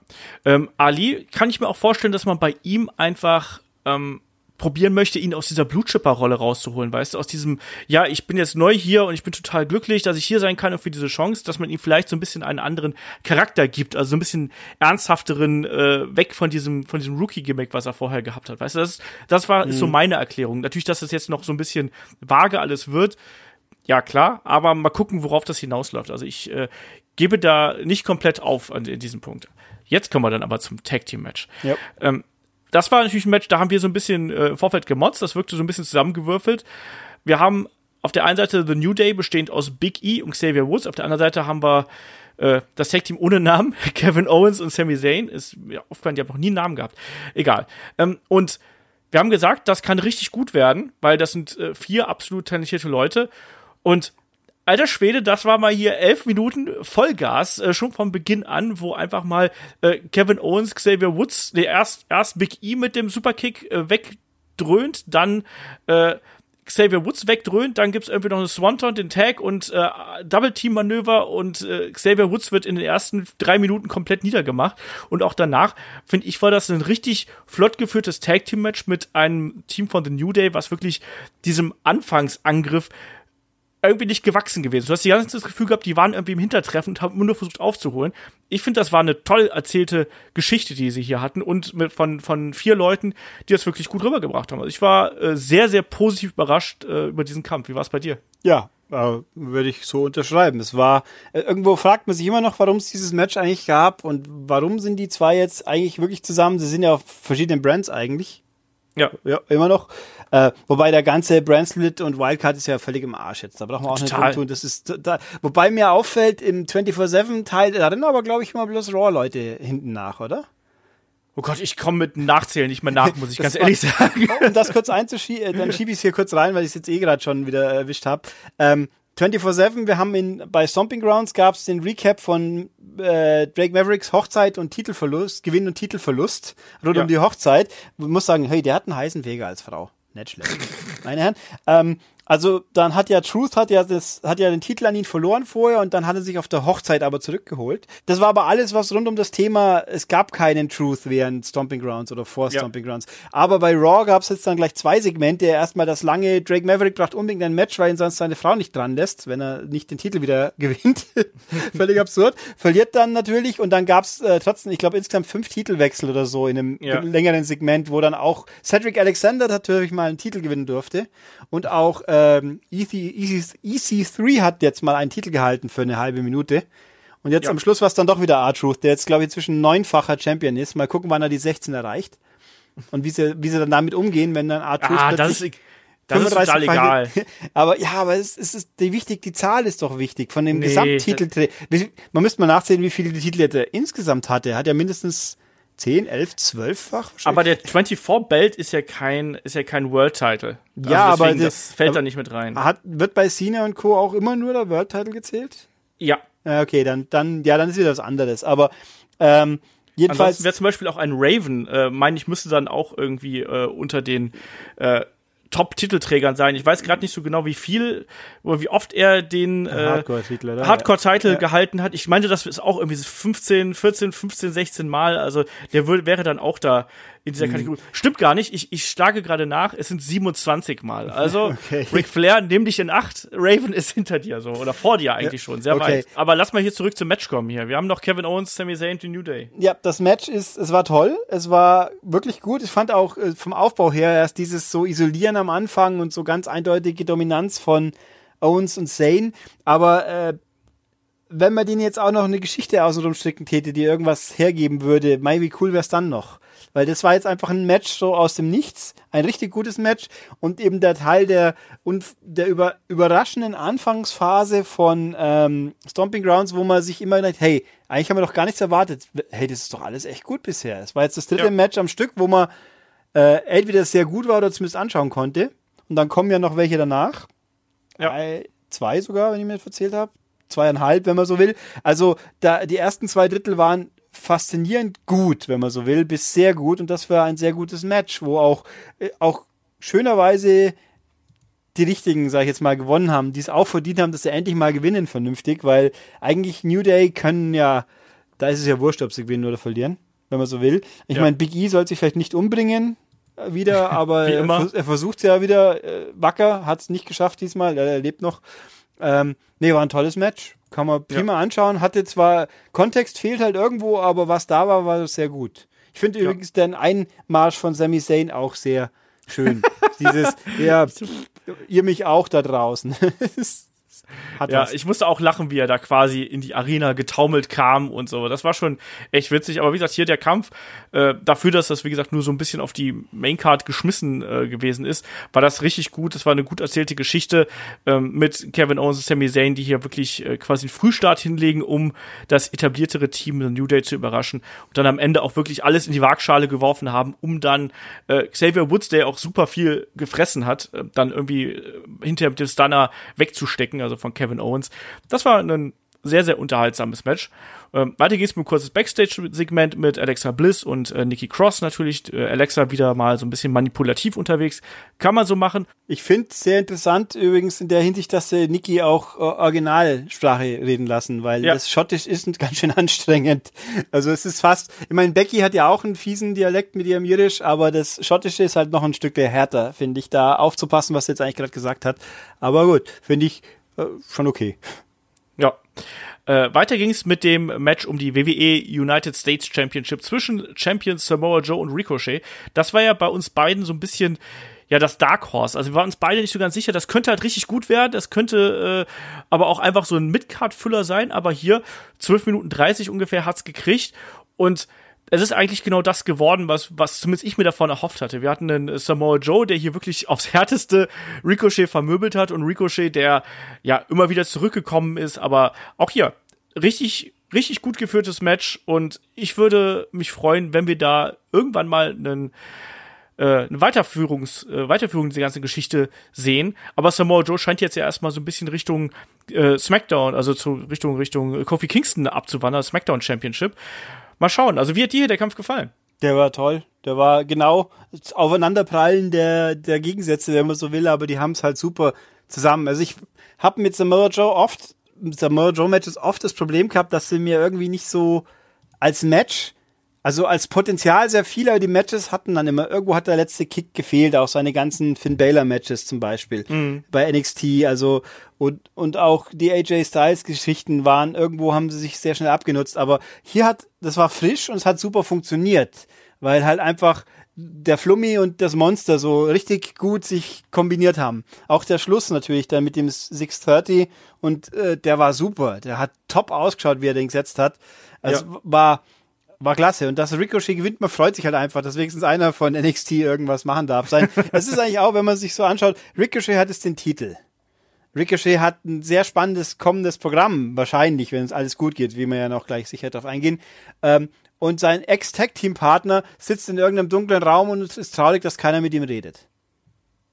Ähm, Ali kann ich mir auch vorstellen, dass man bei ihm einfach ähm, probieren möchte, ihn aus dieser Blutschipper-Rolle rauszuholen, weißt du, aus diesem, ja, ich bin jetzt neu hier und ich bin total glücklich, dass ich hier sein kann und für diese Chance, dass man ihm vielleicht so ein bisschen einen anderen Charakter gibt, also so ein bisschen ernsthafteren, äh, weg von diesem, von diesem Rookie-Gimmick, was er vorher gehabt hat, weißt du, das, das war, mhm. ist so mhm. meine Erklärung. Natürlich, dass das jetzt noch so ein bisschen vage alles wird, ja klar, aber mal gucken, worauf das hinausläuft. Also ich äh, gebe da nicht komplett auf an in diesem Punkt. Jetzt kommen wir dann aber zum Tag Team Match. Ja. Ähm, das war natürlich ein Match, da haben wir so ein bisschen äh, im Vorfeld gemotzt, das wirkte so ein bisschen zusammengewürfelt. Wir haben auf der einen Seite The New Day bestehend aus Big E und Xavier Woods, auf der anderen Seite haben wir äh, das Tag Team ohne Namen, Kevin Owens und Sami Zayn. Ist ja, aufgefallen, die haben noch nie einen Namen gehabt. Egal. Ähm, und wir haben gesagt, das kann richtig gut werden, weil das sind äh, vier absolut talentierte Leute. Und alter Schwede, das war mal hier elf Minuten Vollgas, äh, schon vom Beginn an, wo einfach mal äh, Kevin Owens, Xavier Woods, nee, erst, erst Big E mit dem Superkick äh, wegdröhnt, dann äh, Xavier Woods wegdröhnt, dann gibt's irgendwie noch eine Swanton, den Tag und äh, Double-Team-Manöver und äh, Xavier Woods wird in den ersten drei Minuten komplett niedergemacht. Und auch danach, finde ich, war das ein richtig flott geführtes Tag-Team-Match mit einem Team von The New Day, was wirklich diesem Anfangsangriff irgendwie nicht gewachsen gewesen. Du hast die ganze Zeit das Gefühl gehabt, die waren irgendwie im Hintertreffen und haben nur versucht aufzuholen. Ich finde, das war eine toll erzählte Geschichte, die sie hier hatten und mit, von, von vier Leuten, die das wirklich gut rübergebracht haben. Also ich war äh, sehr, sehr positiv überrascht äh, über diesen Kampf. Wie war es bei dir? Ja, äh, würde ich so unterschreiben. Es war, äh, irgendwo fragt man sich immer noch, warum es dieses Match eigentlich gab und warum sind die zwei jetzt eigentlich wirklich zusammen? Sie sind ja auf verschiedenen Brands eigentlich. Ja. Ja, immer noch. Äh, wobei der ganze Brandsplit und Wildcard ist ja völlig im Arsch jetzt. Da brauchen wir auch Total. nicht tun. Das ist da, wobei mir auffällt, im 24-7-Teil, da rennen aber, glaube ich, immer bloß Raw-Leute hinten nach, oder? Oh Gott, ich komme mit Nachzählen nicht mehr nach, muss ich Das ganz ehrlich sagen. Um das kurz einzuschieben, dann schiebe ich es hier kurz rein, weil ich es jetzt eh gerade schon wieder erwischt habe. Ähm, 24-7, wir haben in, bei Stomping Grounds gab es den Recap von äh, Drake Mavericks Hochzeit und Titelverlust, Gewinn und Titelverlust rund Ja. um die Hochzeit. Man muss sagen, hey, der hat einen heißen Weger als Frau. Nicht schlecht. Meine Herren. Ähm, also dann hat ja Truth hat ja das hat ja den Titel an ihn verloren vorher und dann hat er sich auf der Hochzeit aber zurückgeholt. Das war aber alles was rund um das Thema, es gab keinen Truth während Stomping Grounds oder vor Ja. Stomping Grounds. Aber bei Raw gab es jetzt dann gleich zwei Segmente. Erstmal das lange Drake Maverick braucht unbedingt ein Match, weil ihn sonst seine Frau nicht dran lässt, wenn er nicht den Titel wieder gewinnt. Völlig absurd. Verliert dann natürlich und dann gab es äh, trotzdem, ich glaube insgesamt fünf Titelwechsel oder so in einem Ja. längeren Segment, wo dann auch Cedric Alexander natürlich mal einen Titel gewinnen durfte und auch ähm, EC, EC, EC3 hat jetzt mal einen Titel gehalten für eine halbe Minute. Und jetzt Ja. am Schluss war es dann doch wieder R-Truth, der jetzt, glaube ich, zwischen neunfacher Champion ist. Mal gucken, wann er die 16 erreicht. Und wie sie, wie sie dann damit umgehen, wenn dann R-Truth Ah, das ist, das ist total egal. Aber ja, aber es, es ist die wichtig, die Zahl ist doch wichtig von dem Nee, Gesamttitel. Man müsste mal nachsehen, wie viele Titel er insgesamt hatte. Er hat ja mindestens 10, 11, 12-fach. Aber der 24-Belt ist ja kein, ist ja kein World-Title. Also Ja, aber deswegen, der- das fällt aber- da nicht mit rein. hat, wird bei Cena und Co. auch immer nur der World Title gezählt? Ja. Okay, dann, dann, ja, dann ist wieder was anderes. Aber ähm, jedenfalls. Wäre zum Beispiel auch ein Raven, äh, meine ich, müsste dann auch irgendwie äh, unter den äh, Top-Titelträgern sein. Ich weiß gerade nicht so genau, wie viel oder wie oft er den äh, Hardcore-Titel? Hardcore-Titel Ja. gehalten hat. Ich meinte, das ist auch irgendwie so 15, 14, 15, 16 Mal. Also der wür- wäre dann auch da in dieser Kategorie. Stimmt gar nicht. Ich, ich schlage gerade nach. Es sind 27 Mal. Also Okay. Ric Flair, nimm dich in Acht. Raven ist hinter dir so oder vor dir eigentlich schon. Sehr okay. weit. Aber lass mal hier zurück zum Match kommen hier. Wir haben noch Kevin Owens, Sami Zayn, die New Day. Ja, das Match ist, es war toll, es war wirklich gut. Ich fand auch äh, vom Aufbau her erst dieses so Isolieren am Anfang und so ganz eindeutige Dominanz von Owens und Zane. Aber äh, wenn man denen jetzt auch noch eine Geschichte außenrum stricken täte, die irgendwas hergeben würde, mei, wie cool wär's dann noch? Weil das war jetzt einfach ein Match so aus dem Nichts, ein richtig gutes Match und eben der Teil der, und der über, überraschenden Anfangsphase von ähm, Stomping Grounds, wo man sich immer gedacht, hey, eigentlich haben wir doch gar nichts erwartet. Hey, das ist doch alles echt gut bisher. Es war jetzt das dritte Ja. Match am Stück, wo man äh, entweder sehr gut war oder zumindest anschauen konnte. Und dann kommen ja noch welche danach. Ja. Drei, zwei sogar, wenn ich mir das erzählt habe. Zweieinhalb, wenn man so will. Also da die ersten zwei Drittel waren faszinierend gut, wenn man so will, bis sehr gut. Und das war ein sehr gutes Match, wo auch, äh, auch schönerweise die richtigen, sag ich jetzt mal, gewonnen haben, die es auch verdient haben, dass sie endlich mal gewinnen vernünftig, weil eigentlich New Day können ja, da ist es ja wurscht, ob sie gewinnen oder verlieren, wenn man so will. Ich Ja. meine, Big E soll sich vielleicht nicht umbringen äh, wieder, aber er, er versucht ja wieder äh, wacker, hat es nicht geschafft diesmal, er, er lebt noch. Ähm, nee, war ein tolles Match. Kann man prima anschauen. Hatte zwar, Kontext fehlt halt irgendwo, aber was da war, war sehr gut. Ich finde übrigens den Einmarsch von Sami Zayn auch sehr schön. Dieses, ja, ihr mich auch da draußen. Hat Ja, was. ich musste auch lachen, wie er da quasi in die Arena getaumelt kam und so. Das war schon echt witzig. Aber wie gesagt, hier der Kampf, äh, dafür, dass das, wie gesagt, nur so ein bisschen auf die Maincard geschmissen äh, gewesen ist, war das richtig gut. Das war eine gut erzählte Geschichte ähm, mit Kevin Owens und Sami Zayn, die hier wirklich äh, quasi einen Frühstart hinlegen, um das etabliertere Team der New Day zu überraschen. Und dann am Ende auch wirklich alles in die Waagschale geworfen haben, um dann äh, Xavier Woods, der auch super viel gefressen hat, äh, dann irgendwie äh, hinter dem Stunner wegzustecken, also von Kevin Owens. Das war ein sehr, sehr unterhaltsames Match. Ähm, weiter geht's mit ein kurzes Backstage-Segment mit Alexa Bliss und äh, Nikki Cross natürlich. Äh, Alexa wieder mal so ein bisschen manipulativ unterwegs. Kann man so machen. Ich finde sehr interessant übrigens in der Hinsicht, dass sie Niki auch äh, Originalsprache reden lassen, weil Ja. das Schottisch ist ganz schön anstrengend. Also es ist fast, ich meine, Becky hat ja auch einen fiesen Dialekt mit ihrem Irisch, aber das Schottische ist halt noch ein Stück härter, finde ich, da aufzupassen, was sie jetzt eigentlich gerade gesagt hat. Aber gut, finde ich äh, schon okay. Ja. Äh, weiter ging es mit dem Match um die WWE United States Championship zwischen Champions Samoa Joe und Ricochet. Das war ja bei uns beiden so ein bisschen ja das Dark Horse. Also wir waren uns beide nicht so ganz sicher. Das könnte halt richtig gut werden. Das könnte äh, aber auch einfach so ein Midcard-Füller sein. Aber hier 12 Minuten 30 ungefähr hat's gekriegt und es ist eigentlich genau das geworden, was, was zumindest ich mir davon erhofft hatte. Wir hatten einen Samoa Joe, der hier wirklich aufs härteste Ricochet vermöbelt hat und Ricochet, der ja immer wieder zurückgekommen ist, aber auch hier richtig, richtig gut geführtes Match und ich würde mich freuen, wenn wir da irgendwann mal einen äh, eine Weiterführungs, äh, Weiterführung dieser ganzen Geschichte sehen. Aber Samoa Joe scheint jetzt ja erstmal so ein bisschen Richtung äh, SmackDown, also zu Richtung Richtung Kofi Kingston abzuwandern, SmackDown Championship. Mal schauen. Also wie hat dir der Kampf gefallen? Der war toll. Der war genau das Aufeinanderprallen der, der Gegensätze, wenn man so will, aber die haben es halt super zusammen. Also ich habe mit Samoa Joe oft, Samoa Joe Matches oft das Problem gehabt, dass sie mir irgendwie nicht so als Match, also als Potenzial sehr viel, aber die Matches hatten dann immer, irgendwo hat der letzte Kick gefehlt, auch seine ganzen Finn Baylor Matches zum Beispiel Mhm. bei NXT, also und, und auch die AJ Styles Geschichten waren, irgendwo haben sie sich sehr schnell abgenutzt, aber hier hat, das war frisch und es hat super funktioniert, weil halt einfach der Flummi und das Monster so richtig gut sich kombiniert haben. Auch der Schluss natürlich dann mit dem 630 und äh, der war super. Der hat top ausgeschaut, wie er den gesetzt hat. Also Ja. war war klasse. Und dass Ricochet gewinnt, man freut sich halt einfach, dass wenigstens einer von NXT irgendwas machen darf. Sein. Es ist eigentlich auch, wenn man sich so anschaut, Ricochet hat jetzt den Titel. Ricochet hat ein sehr spannendes kommendes Programm, wahrscheinlich, wenn es alles gut geht, wie wir ja noch gleich sicher darauf eingehen. Ähm, und sein Ex-Tag-Team-Partner sitzt in irgendeinem dunklen Raum und es ist traurig, dass keiner mit ihm redet.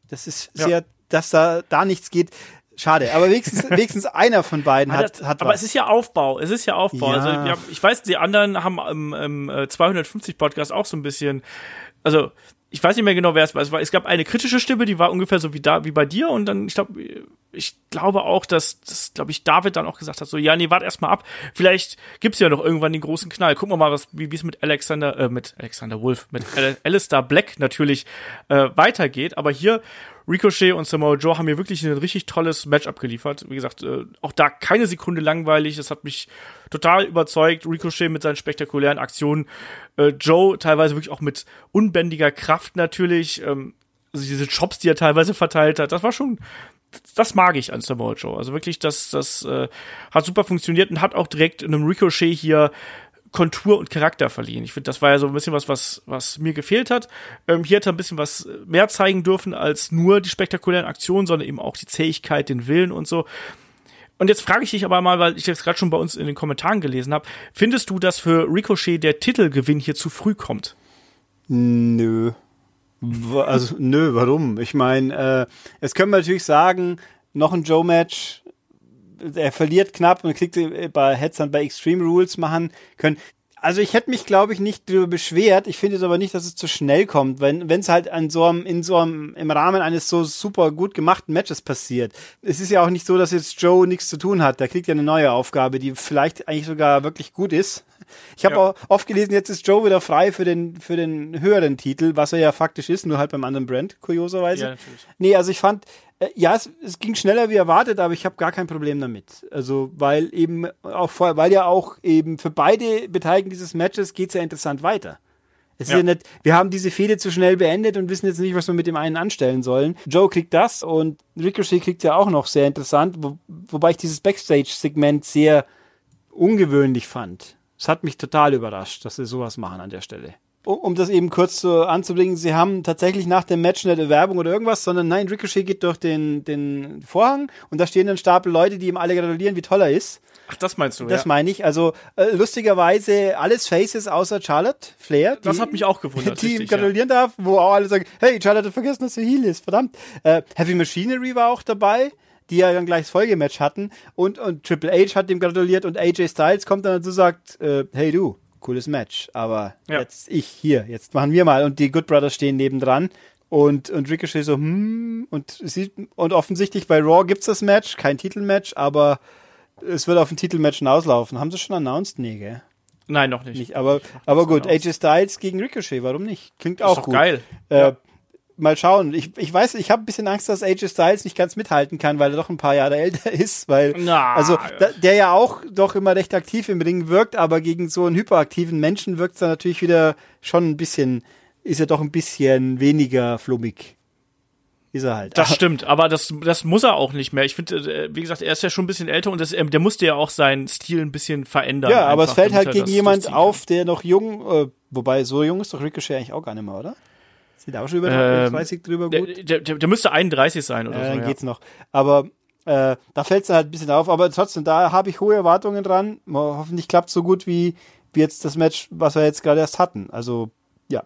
Das ist Ja. sehr, dass da, da nichts geht. Schade, aber wenigstens, wenigstens einer von beiden hat, das- hat aber was. es ist ja Aufbau. Es ist ja Aufbau. Ja. Also ja, ich weiß, die anderen haben im, im äh, 250 Podcast auch so ein bisschen, also ich weiß nicht mehr genau, wer es war. Es, war. es gab eine kritische Stimme, die war ungefähr so wie da, wie bei dir. Und dann, ich glaube, ich glaube auch, dass, dass glaube ich, David dann auch gesagt hat, so, ja, nee, warte erst mal ab. Vielleicht gibt's ja noch irgendwann den großen Knall. Gucken wir mal, was, wie wie es mit Alexander, äh, mit Alexander Wolf, mit Al Alistair Black natürlich äh, weitergeht. Aber hier Ricochet und Samoa Joe haben mir wirklich ein richtig tolles Match abgeliefert. Wie gesagt, äh, auch da keine Sekunde langweilig. Das hat mich total überzeugt. Ricochet mit seinen spektakulären Aktionen. Äh, Joe teilweise wirklich auch mit unbändiger Kraft natürlich. Ähm, also diese Chops, die er teilweise verteilt hat, das war schon, das mag ich an Samoa Joe. Also wirklich, das, das äh, hat super funktioniert und hat auch direkt einem Ricochet hier Kontur und Charakter verliehen. Ich finde, das war ja so ein bisschen was, was, was mir gefehlt hat. Ähm, hier hat er ein bisschen was mehr zeigen dürfen als nur die spektakulären Aktionen, sondern eben auch die Zähigkeit, den Willen und so. Und jetzt frage ich dich aber mal, weil ich jetzt gerade schon bei uns in den Kommentaren gelesen habe, findest du, dass für Ricochet der Titelgewinn hier zu früh kommt? Nö. Also, nö, warum? Ich meine, äh, jetzt können wir natürlich sagen, noch ein Joe-Match, er verliert knapp und kriegt äh, bei Heads dann bei Extreme Rules machen können. Also ich hätte mich, glaube ich, nicht darüber beschwert. Ich finde es aber nicht, dass es zu schnell kommt, wenn wenn es halt an so einem, in so einem, im Rahmen eines so super gut gemachten Matches passiert. Es ist ja auch nicht so, dass jetzt Joe nichts zu tun hat. Der kriegt ja eine neue Aufgabe, die vielleicht eigentlich sogar wirklich gut ist. Ich habe Ja. auch oft gelesen, jetzt ist Joe wieder frei für den, für den höheren Titel, was er ja faktisch ist, nur halt beim anderen Brand, kurioserweise. Ja, natürlich. Nee, also ich fand, äh, ja, es, es ging schneller wie erwartet, aber ich habe gar kein Problem damit. Also, weil eben auch vor, weil ja auch eben für beide Beteiligten dieses Matches geht's ja interessant weiter. Es Ja. ist ja nicht, wir haben diese Fehde zu schnell beendet und wissen jetzt nicht, was wir mit dem einen anstellen sollen. Joe kriegt das und Ricochet kriegt ja auch noch sehr interessant, wo, wobei ich dieses Backstage-Segment sehr ungewöhnlich fand. Es hat mich total überrascht, dass sie sowas machen an der Stelle. Um, das eben kurz so anzubringen, sie haben tatsächlich nach dem Match nicht eine Werbung oder irgendwas, sondern nein, Ricochet geht durch den, den Vorhang und da stehen ein Stapel Leute, die ihm alle gratulieren, wie toll er ist. Ach, das meinst du, Das ja. meine ich. Also äh, lustigerweise alles Faces außer Charlotte Flair. Das die- hat mich auch gewundert, Die ihm richtig, ja. gratulieren darf, wo auch alle sagen, hey, Charlotte hat vergessen, dass du Heel ist, verdammt. Äh, Heavy Machinery war auch dabei, die ja dann gleich das Folgematch hatten und, und Triple H hat ihm gratuliert und AJ Styles kommt dann dazu und sagt, äh, hey du, cooles Match, aber Ja. jetzt ich hier, jetzt machen wir mal und die Good Brothers stehen nebendran. Und, und Ricochet so, hm, und, sieht, und offensichtlich bei Raw gibt's das Match, kein Titelmatch, aber es wird auf ein Titelmatch hinauslaufen. Haben sie schon announced? Nee, gell? Nein, noch nicht. Nicht, aber, aber gut, announced. AJ Styles gegen Ricochet, warum nicht? Klingt ist auch doch gut. geil. Äh, mal schauen. Ich, ich weiß, ich habe ein bisschen Angst, dass AJ Styles nicht ganz mithalten kann, weil er doch ein paar Jahre älter ist, weil Na, also da, der ja auch doch immer recht aktiv im Ring wirkt, aber gegen so einen hyperaktiven Menschen wirkt es dann natürlich wieder schon ein bisschen, ist er doch ein bisschen weniger flummig. Ist er halt. Das stimmt, aber das, das muss er auch nicht mehr. Ich finde, äh, wie gesagt, er ist ja schon ein bisschen älter und das, äh, der musste ja auch seinen Stil ein bisschen verändern. Ja, aber es fällt halt gegen das jemand durchziehen auf, der noch jung, äh, wobei so jung ist doch Ricochet eigentlich auch gar nicht mehr, oder? Sind auch schon über Ähm, 30 drüber gut? Der, der, der müsste 31 sein oder Ja, so. dann ja. geht's noch. Aber äh, da fällt es halt ein bisschen auf. Aber trotzdem, da habe ich hohe Erwartungen dran. Hoffentlich klappt so gut wie, wie jetzt das Match, was wir jetzt gerade erst hatten. Also, ja,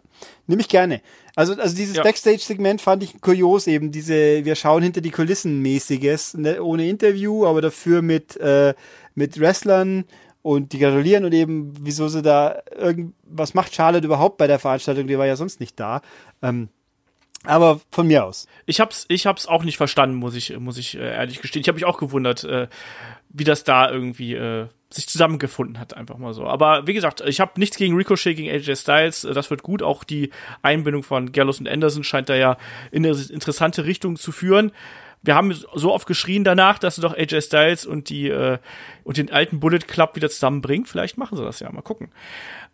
nehme ich gerne. Also, also dieses Ja. Backstage-Segment fand ich kurios eben. Diese, wir schauen hinter die Kulissen mäßiges, ne, ohne Interview, aber dafür mit, äh, mit Wrestlern und die gratulieren und eben, wieso sie da irgend, was macht Charlotte überhaupt bei der Veranstaltung? Die war ja sonst nicht da. Ähm, aber von mir aus. Ich hab's, ich hab's auch nicht verstanden, muss ich, muss ich äh, ehrlich gestehen. Ich habe mich auch gewundert, äh, wie das da irgendwie äh, sich zusammengefunden hat, einfach mal so. Aber wie gesagt, ich habe nichts gegen Ricochet, gegen AJ Styles. Äh, Das wird gut. Auch die Einbindung von Gallows und Anderson scheint da ja in eine interessante Richtung zu führen. Wir haben so oft geschrien danach, dass sie doch AJ Styles und die äh, und den alten Bullet Club wieder zusammenbringen. Vielleicht machen sie das ja. Mal gucken.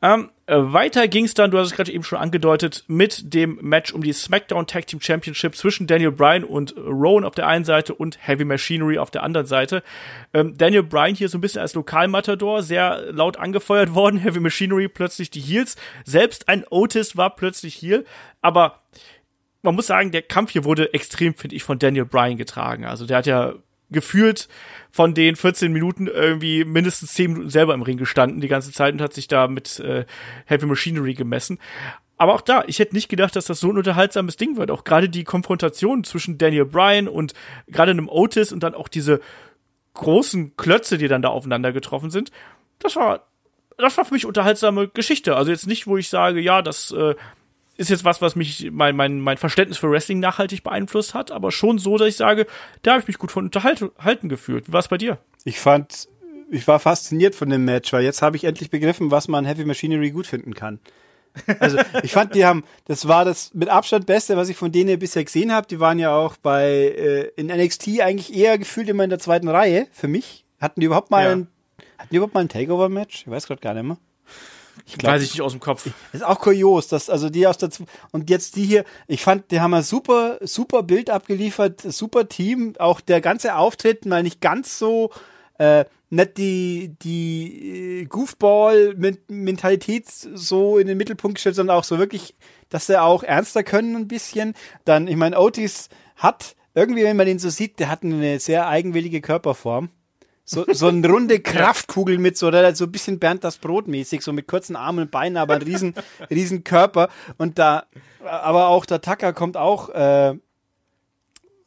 Ähm, äh, weiter ging es dann, du hast es gerade eben schon angedeutet, mit dem Match um die SmackDown Tag Team Championship zwischen Daniel Bryan und Rowan auf der einen Seite und Heavy Machinery auf der anderen Seite. Ähm, Daniel Bryan hier so ein bisschen als Lokalmatador, sehr laut angefeuert worden. Heavy Machinery plötzlich die Heels. Selbst ein Otis war plötzlich Heel. Aber man muss sagen, der Kampf hier wurde extrem, finde ich, von Daniel Bryan getragen. Also der hat ja gefühlt von den 14 Minuten irgendwie mindestens 10 Minuten selber im Ring gestanden die ganze Zeit und hat sich da mit äh, Heavy Machinery gemessen. Aber auch da, ich hätte nicht gedacht, dass das so ein unterhaltsames Ding wird. Auch gerade die Konfrontation zwischen Daniel Bryan und gerade einem Otis und dann auch diese großen Klötze, die dann da aufeinander getroffen sind. Das war, das war für mich unterhaltsame Geschichte. Also jetzt nicht, wo ich sage, ja, das äh, ist jetzt was, was mich mein, mein, mein Verständnis für Wrestling nachhaltig beeinflusst hat, aber schon so, dass ich sage, da habe ich mich gut von unterhalten gefühlt. Wie war es bei dir? Ich fand, ich war fasziniert von dem Match, weil jetzt habe ich endlich begriffen, was man Heavy Machinery gut finden kann. Also ich fand, die haben, das war das mit Abstand Beste, was ich von denen bisher gesehen habe. Die waren ja auch bei äh, in NXT eigentlich eher gefühlt immer in der zweiten Reihe für mich. Hatten die überhaupt mal Ja. ein, hatten die überhaupt mal ein Takeover-Match? Ich weiß gerade gar nicht mehr. Ich glaub, Weiß ich nicht aus dem Kopf. ist auch kurios, dass also die aus der und jetzt die hier, ich fand, die haben ein super super Bild abgeliefert, super Team, auch der ganze Auftritt mal nicht ganz so äh, nicht die die äh, Goofball Mentalität so in den Mittelpunkt gestellt, sondern auch so wirklich, dass sie auch ernster können ein bisschen. Dann, ich meine, Otis hat irgendwie, wenn man den so sieht, der hat eine sehr eigenwillige Körperform. So, so eine runde Kraftkugel mit so, oder so ein bisschen Bernd das Brot mäßig, so mit kurzen Armen und Beinen, aber ein riesen, riesen Körper. Und da, aber auch der Tucker kommt auch, äh,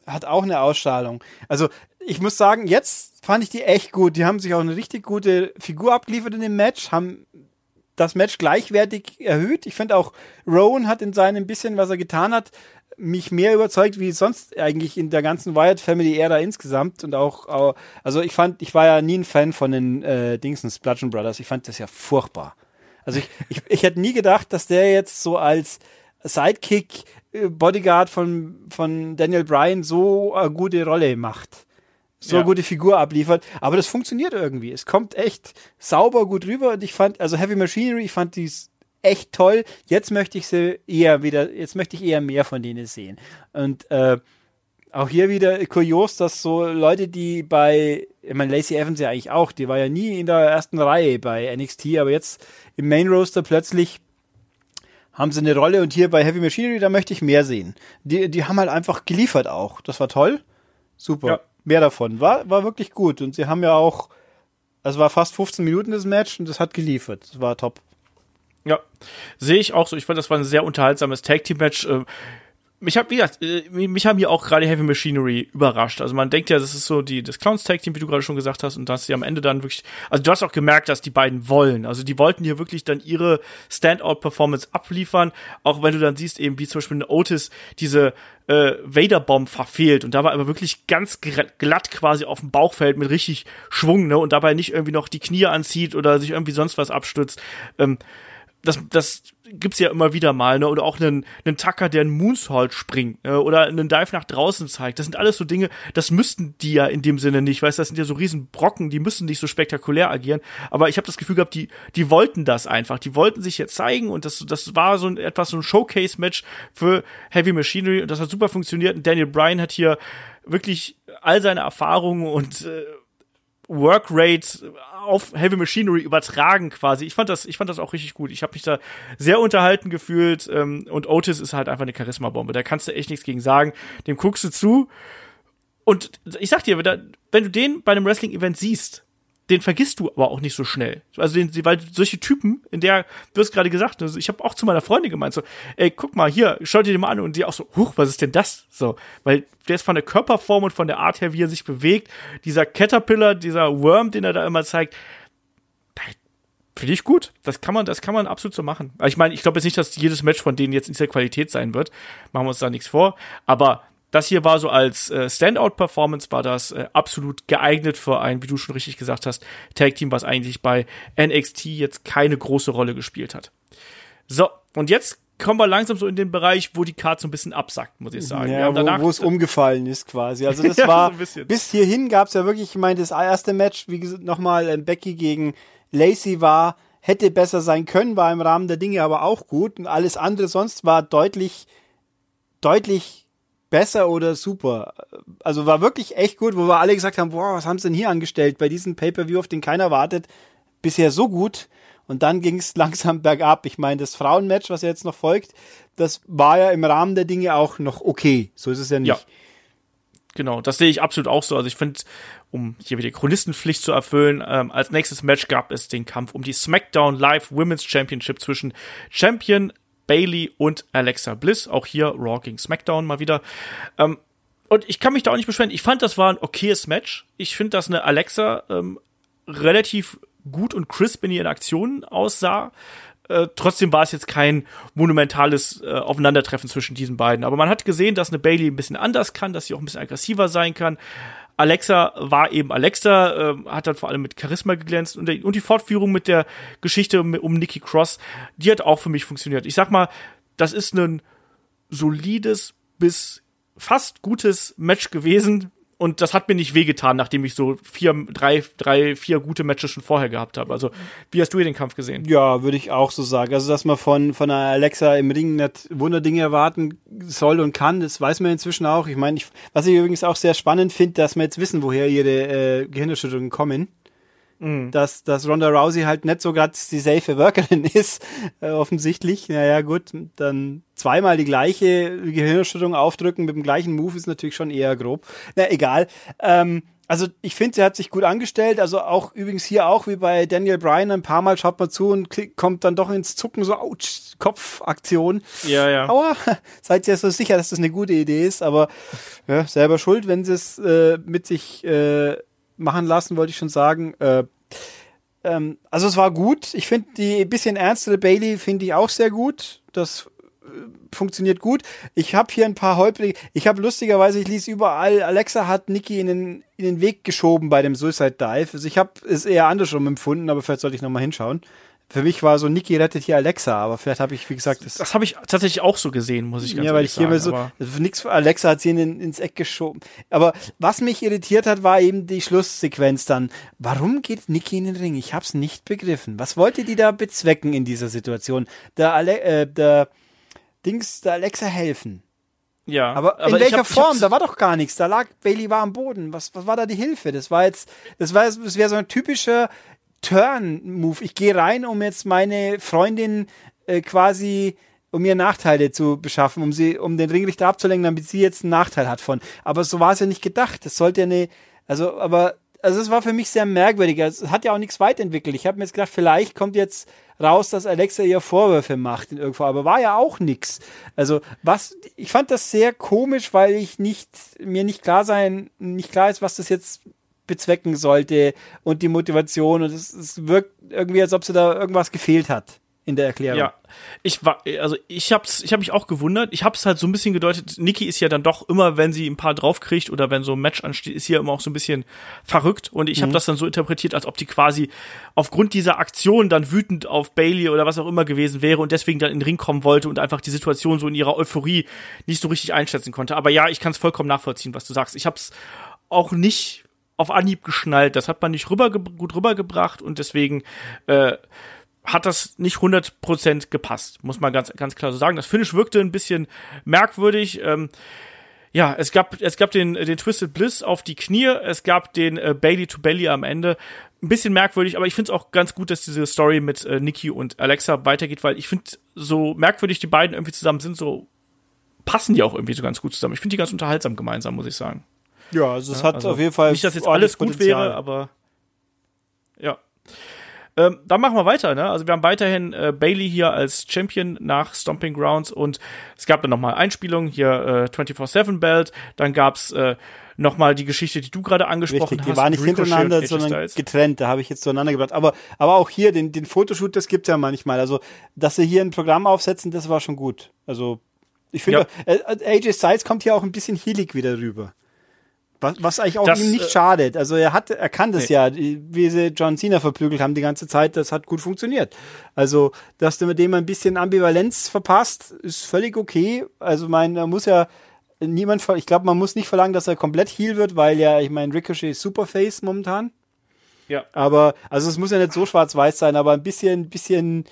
hat auch eine Ausstrahlung. Also, ich muss sagen, jetzt fand ich die echt gut. Die haben sich auch eine richtig gute Figur abgeliefert in dem Match, haben das Match gleichwertig erhöht. Ich finde auch, Rowan hat in seinem bisschen, was er getan hat, mich mehr überzeugt wie sonst eigentlich in der ganzen Wyatt Family Ära insgesamt und auch, also ich fand, ich war ja nie ein Fan von den äh, Dingsens Bludgeon Brothers. Ich fand das ja furchtbar. Also ich, ich, ich hätte nie gedacht, dass der jetzt so als Sidekick äh, Bodyguard von, von Daniel Bryan so eine gute Rolle macht. So Ja. eine gute Figur abliefert. Aber das funktioniert irgendwie. Es kommt echt sauber gut rüber und ich fand, also Heavy Machinery, ich fand dies echt toll. Jetzt möchte ich sie eher wieder, jetzt möchte ich eher mehr von denen sehen. Und äh, auch hier wieder kurios, dass so Leute, die bei, ich meine, Lacey Evans ja eigentlich auch, die war ja nie in der ersten Reihe bei NXT, aber jetzt im Main Roster plötzlich haben sie eine Rolle und hier bei Heavy Machinery, da möchte ich mehr sehen. Die, die haben halt einfach geliefert auch. Das war toll. Super. Ja. Mehr davon. War, war wirklich gut. Und sie haben ja auch, es war fast 15 Minuten das Match und das hat geliefert. Das war top. Ja, sehe ich auch so. Ich fand, das war ein sehr unterhaltsames Tag Team Match. Äh, Mich hat, wie gesagt, äh, mich haben hier auch gerade Heavy Machinery überrascht. Also man denkt ja, das ist so die das Clowns Tag Team, wie du gerade schon gesagt hast, und dass sie am Ende dann wirklich, also du hast auch gemerkt, dass die beiden wollen. Also die wollten hier wirklich dann ihre Standout Performance abliefern. Auch wenn du dann siehst eben, wie zum Beispiel ein Otis diese äh, Vader Bomb verfehlt und dabei aber wirklich ganz glatt quasi auf dem Bauch fällt mit richtig Schwung, ne, und dabei nicht irgendwie noch die Knie anzieht oder sich irgendwie sonst was abstützt. Ähm, das, das gibt's ja immer wieder mal, ne? Oder auch einen, einen Tucker, der einen Moonsault springt, ne? oder einen Dive nach draußen zeigt. Das sind alles so Dinge, das müssten die ja in dem Sinne nicht. Weißt, das sind ja so riesen Brocken, die müssen nicht so spektakulär agieren. Aber ich habe das Gefühl gehabt, die, die wollten das einfach. Die wollten sich jetzt zeigen und das, das war so ein, etwas so ein Showcase-Match für Heavy Machinery und das hat super funktioniert. Und Daniel Bryan hat hier wirklich all seine Erfahrungen und äh, Workrate auf Heavy Machinery übertragen quasi. Ich fand das, ich fand das auch richtig gut. Ich habe mich da sehr unterhalten gefühlt ähm, und Otis ist halt einfach eine Charisma-Bombe. Da kannst du echt nichts gegen sagen. Dem guckst du zu und ich sag dir, wenn du den bei einem Wrestling-Event siehst, den vergisst du aber auch nicht so schnell. Also den, weil solche Typen, in der, du hast gerade gesagt, also ich habe auch zu meiner Freundin gemeint, so, ey, guck mal, hier, schau dir den mal an und die auch so, huch, was ist denn das? So, weil der ist von der Körperform und von der Art her, wie er sich bewegt, dieser Caterpillar, dieser Worm, den er da immer zeigt, Finde ich gut. Das kann man, das kann man absolut so machen. ich meine, ich glaube jetzt nicht, dass jedes Match von denen jetzt in dieser Qualität sein wird. Machen wir uns da nichts vor. Aber das hier war so als äh, Standout-Performance, war das äh, absolut geeignet für ein, wie du schon richtig gesagt hast, Tag-Team, was eigentlich bei NXT jetzt keine große Rolle gespielt hat. So, und jetzt kommen wir langsam so in den Bereich, wo die Karte so ein bisschen absackt, muss ich sagen. Ja, wo, wo es umgefallen ist quasi. Also das war, so bis hierhin gab es ja wirklich, ich meine, das erste Match, wie gesagt, nochmal äh, Becky gegen Lacey war, hätte besser sein können, war im Rahmen der Dinge aber auch gut und alles andere sonst war deutlich, deutlich besser oder super. Also war wirklich echt gut, wo wir alle gesagt haben, boah, was haben sie denn hier angestellt bei diesem Pay-Per-View, auf den keiner wartet. Bisher so gut. Und dann ging es langsam bergab. Ich meine, das Frauenmatch, was jetzt noch folgt, das war ja im Rahmen der Dinge auch noch okay. So ist es ja nicht. Ja. Genau, das sehe ich absolut auch so. Also ich finde, um hier wieder die Chronistenpflicht zu erfüllen, ähm, als nächstes Match gab es den Kampf um die SmackDown Live Women's Championship zwischen Champion Bailey und Alexa Bliss. Auch hier Raw gegen SmackDown mal wieder. Ähm, und ich kann mich da auch nicht beschweren. Ich fand, das war ein okayes Match. Ich finde, dass eine Alexa ähm, relativ gut und crisp in ihren Aktionen aussah. Äh, trotzdem war es jetzt kein monumentales äh, Aufeinandertreffen zwischen diesen beiden. Aber man hat gesehen, dass eine Bailey ein bisschen anders kann, dass sie auch ein bisschen aggressiver sein kann. Alexa war eben Alexa, äh, hat dann vor allem mit Charisma geglänzt und, und die Fortführung mit der Geschichte um, Nikki Cross, die hat auch für mich funktioniert. Ich sag mal, das ist ein solides bis fast gutes Match gewesen und das hat mir nicht wehgetan, nachdem ich so vier, drei, drei, vier gute Matches schon vorher gehabt habe. Also, wie hast du den Kampf gesehen? Ja, würde ich auch so sagen. Also, dass man von, von einer Alexa im Ring nicht Wunderdinge erwarten soll und kann, das weiß man inzwischen auch. Ich meine, ich, was ich übrigens auch sehr spannend finde, dass wir jetzt wissen, woher ihre äh, Gehirnerschütterungen kommen. Mhm. Dass, dass Ronda Rousey halt nicht so gerade die safe Workerin ist, äh, offensichtlich. Naja, gut, dann zweimal die gleiche Gehirnerschütterung aufdrücken mit dem gleichen Move ist natürlich schon eher grob. Na, egal. Ähm, also ich finde, sie hat sich gut angestellt. Also auch übrigens hier auch wie bei Daniel Bryan ein paar Mal schaut man zu und kommt dann doch ins Zucken so Autsch, Kopfaktion. Ja, ja. Aber seid ihr so sicher, dass das eine gute Idee ist. Aber ja, selber schuld, wenn sie es äh, mit sich äh, machen lassen, wollte ich schon sagen. Äh, ähm, also es war gut. Ich finde die bisschen ernstere Bailey finde ich auch sehr gut. Das äh, funktioniert gut. Ich habe hier ein paar holprige. Ich habe lustigerweise, ich ließ überall, Alexa hat Niki in den, in den Weg geschoben bei dem Suicide Dive. Also ich habe es eher andersrum empfunden, aber vielleicht sollte ich nochmal hinschauen. Für mich war so, Niki rettet hier Alexa, aber vielleicht habe ich, wie gesagt, das. Das habe ich tatsächlich auch so gesehen, muss ich ganz Ja, weil ich hier sagen, mal so, nix für Alexa hat sie in, ins Eck geschoben. Aber was mich irritiert hat, war eben die Schlusssequenz dann. Warum geht Niki in den Ring? Ich hab's nicht begriffen. Was wollte die da bezwecken in dieser Situation? Der, Ale äh, der Dings, der Alexa helfen. Ja. Aber, aber in welcher hab, Form? Da war doch gar nichts. Da lag Bailey war am Boden. Was, was war da die Hilfe? Das war jetzt, das war, das wäre so ein typischer Turn-Move. Ich gehe rein, um jetzt meine Freundin äh, quasi um ihr Nachteile zu beschaffen, um sie, um den Ringrichter abzulenken, damit sie jetzt einen Nachteil hat von. Aber so war es ja nicht gedacht. Das sollte ja eine, also, aber, also es war für mich sehr merkwürdig. Es hat ja auch nichts weiterentwickelt. Ich habe mir jetzt gedacht, vielleicht kommt jetzt raus, dass Alexa ihr Vorwürfe macht in irgendwo, aber war ja auch nichts. Also was, ich fand das sehr komisch, weil ich nicht mir nicht klar sein, nicht klar ist, was das jetzt bezwecken sollte und die Motivation und es, es wirkt irgendwie, als ob sie da irgendwas gefehlt hat in der Erklärung. Ja, ich war, also ich hab's, ich habe mich auch gewundert. Ich hab's halt so ein bisschen gedeutet. Niki ist ja dann doch immer, wenn sie ein paar draufkriegt oder wenn so ein Match ansteht, ist sie ja immer auch so ein bisschen verrückt. Und ich mhm. habe das dann so interpretiert, als ob die quasi aufgrund dieser Aktion dann wütend auf Bailey oder was auch immer gewesen wäre und deswegen dann in den Ring kommen wollte und einfach die Situation so in ihrer Euphorie nicht so richtig einschätzen konnte. Aber ja, ich kann es vollkommen nachvollziehen, was du sagst. Ich hab's auch nicht auf Anhieb geschnallt. Das hat man nicht rüber, gut rübergebracht und deswegen äh, hat das nicht 100% gepasst, muss man ganz, ganz klar so sagen. Das Finish wirkte ein bisschen merkwürdig. Ähm, ja, es gab, es gab den, den Twisted Bliss auf die Knie, es gab den äh, Bailey to Belly am Ende. Ein bisschen merkwürdig, aber ich finde es auch ganz gut, dass diese Story mit äh, Nikki und Alexa weitergeht, weil ich finde, so merkwürdig die beiden irgendwie zusammen sind, so passen die auch irgendwie so ganz gut zusammen. Ich finde die ganz unterhaltsam gemeinsam, muss ich sagen. Ja, also es ja, hat also auf jeden Fall. Nicht, dass jetzt alles gut Potenzial. wäre, aber ja. Ähm, dann machen wir weiter, ne? Also wir haben weiterhin äh, Bailey hier als Champion nach Stomping Grounds und es gab dann nochmal Einspielungen, hier äh, 24-7 Belt, dann gab's äh, nochmal die Geschichte, die du gerade angesprochen Richtig, die hast. Die waren nicht hintereinander, sondern getrennt, da habe ich jetzt zueinander gebracht. Aber, aber auch hier, den, den Fotoshoot, das gibt's ja manchmal. Also, dass sie hier ein Programm aufsetzen, das war schon gut. Also, ich finde, ja. äh, AJ Styles kommt hier auch ein bisschen healig wieder rüber. Was, was eigentlich auch das, ihm nicht äh, schadet. Also er hat, er kann das nee. ja, wie sie John Cena verprügelt haben die ganze Zeit, das hat gut funktioniert. Also, dass du mit dem ein bisschen Ambivalenz verpasst, ist völlig okay. Also, mein, er muss ja niemand, ich glaube, man muss nicht verlangen, dass er komplett heal wird, weil ja, ich meine, Ricochet ist Superface momentan. Ja. Aber, also es muss ja nicht so schwarz-weiß sein, aber ein bisschen, bisschen,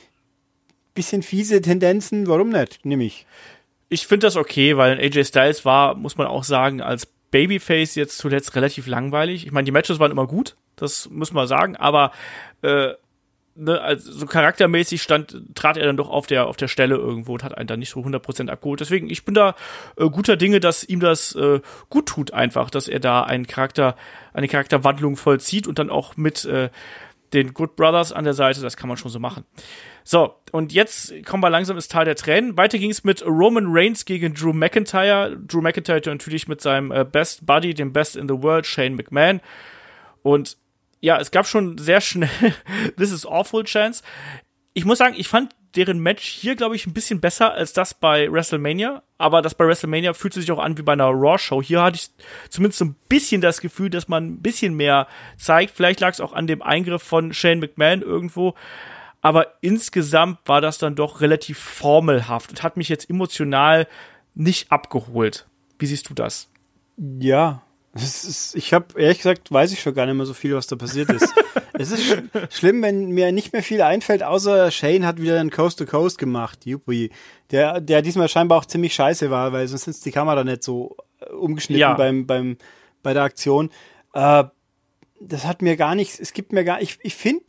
bisschen fiese Tendenzen, warum nicht? Nimm ich. Ich finde das okay, weil AJ Styles war, muss man auch sagen, als Babyface jetzt zuletzt relativ langweilig. Ich meine, die Matches waren immer gut, das muss man sagen, aber äh, ne, also so charaktermäßig stand, trat er dann doch auf der, auf der Stelle irgendwo und hat einen dann nicht so 100% abgeholt. Deswegen, ich bin da äh, guter Dinge, dass ihm das äh, gut tut einfach, dass er da einen Charakter, eine Charakterwandlung vollzieht und dann auch mit äh, den Good Brothers an der Seite, das kann man schon so machen. So, und jetzt kommen wir langsam ins Tal der Tränen. Weiter ging es mit Roman Reigns gegen Drew McIntyre. Drew McIntyre natürlich mit seinem äh, Best Buddy, dem Best in the World, Shane McMahon. Und ja, es gab schon sehr schnell This is Awful Chance. Ich muss sagen, ich fand deren Match hier, glaube ich, ein bisschen besser als das bei WrestleMania. Aber das bei WrestleMania fühlt sich auch an wie bei einer Raw-Show. Hier hatte ich zumindest so ein bisschen das Gefühl, dass man ein bisschen mehr zeigt. Vielleicht lag es auch an dem Eingriff von Shane McMahon irgendwo aber insgesamt war das dann doch relativ formelhaft und hat mich jetzt emotional nicht abgeholt. Wie siehst du das? Ja, ist, ich habe ehrlich gesagt, weiß ich schon gar nicht mehr so viel, was da passiert ist. es ist sch schlimm, wenn mir nicht mehr viel einfällt, außer Shane hat wieder einen Coast to Coast gemacht. Juppie. Der, der diesmal scheinbar auch ziemlich scheiße war, weil sonst ist die Kamera nicht so äh, umgeschnitten ja. beim, beim, bei der Aktion. Äh, das hat mir gar nichts, es gibt mir gar, ich, ich finde,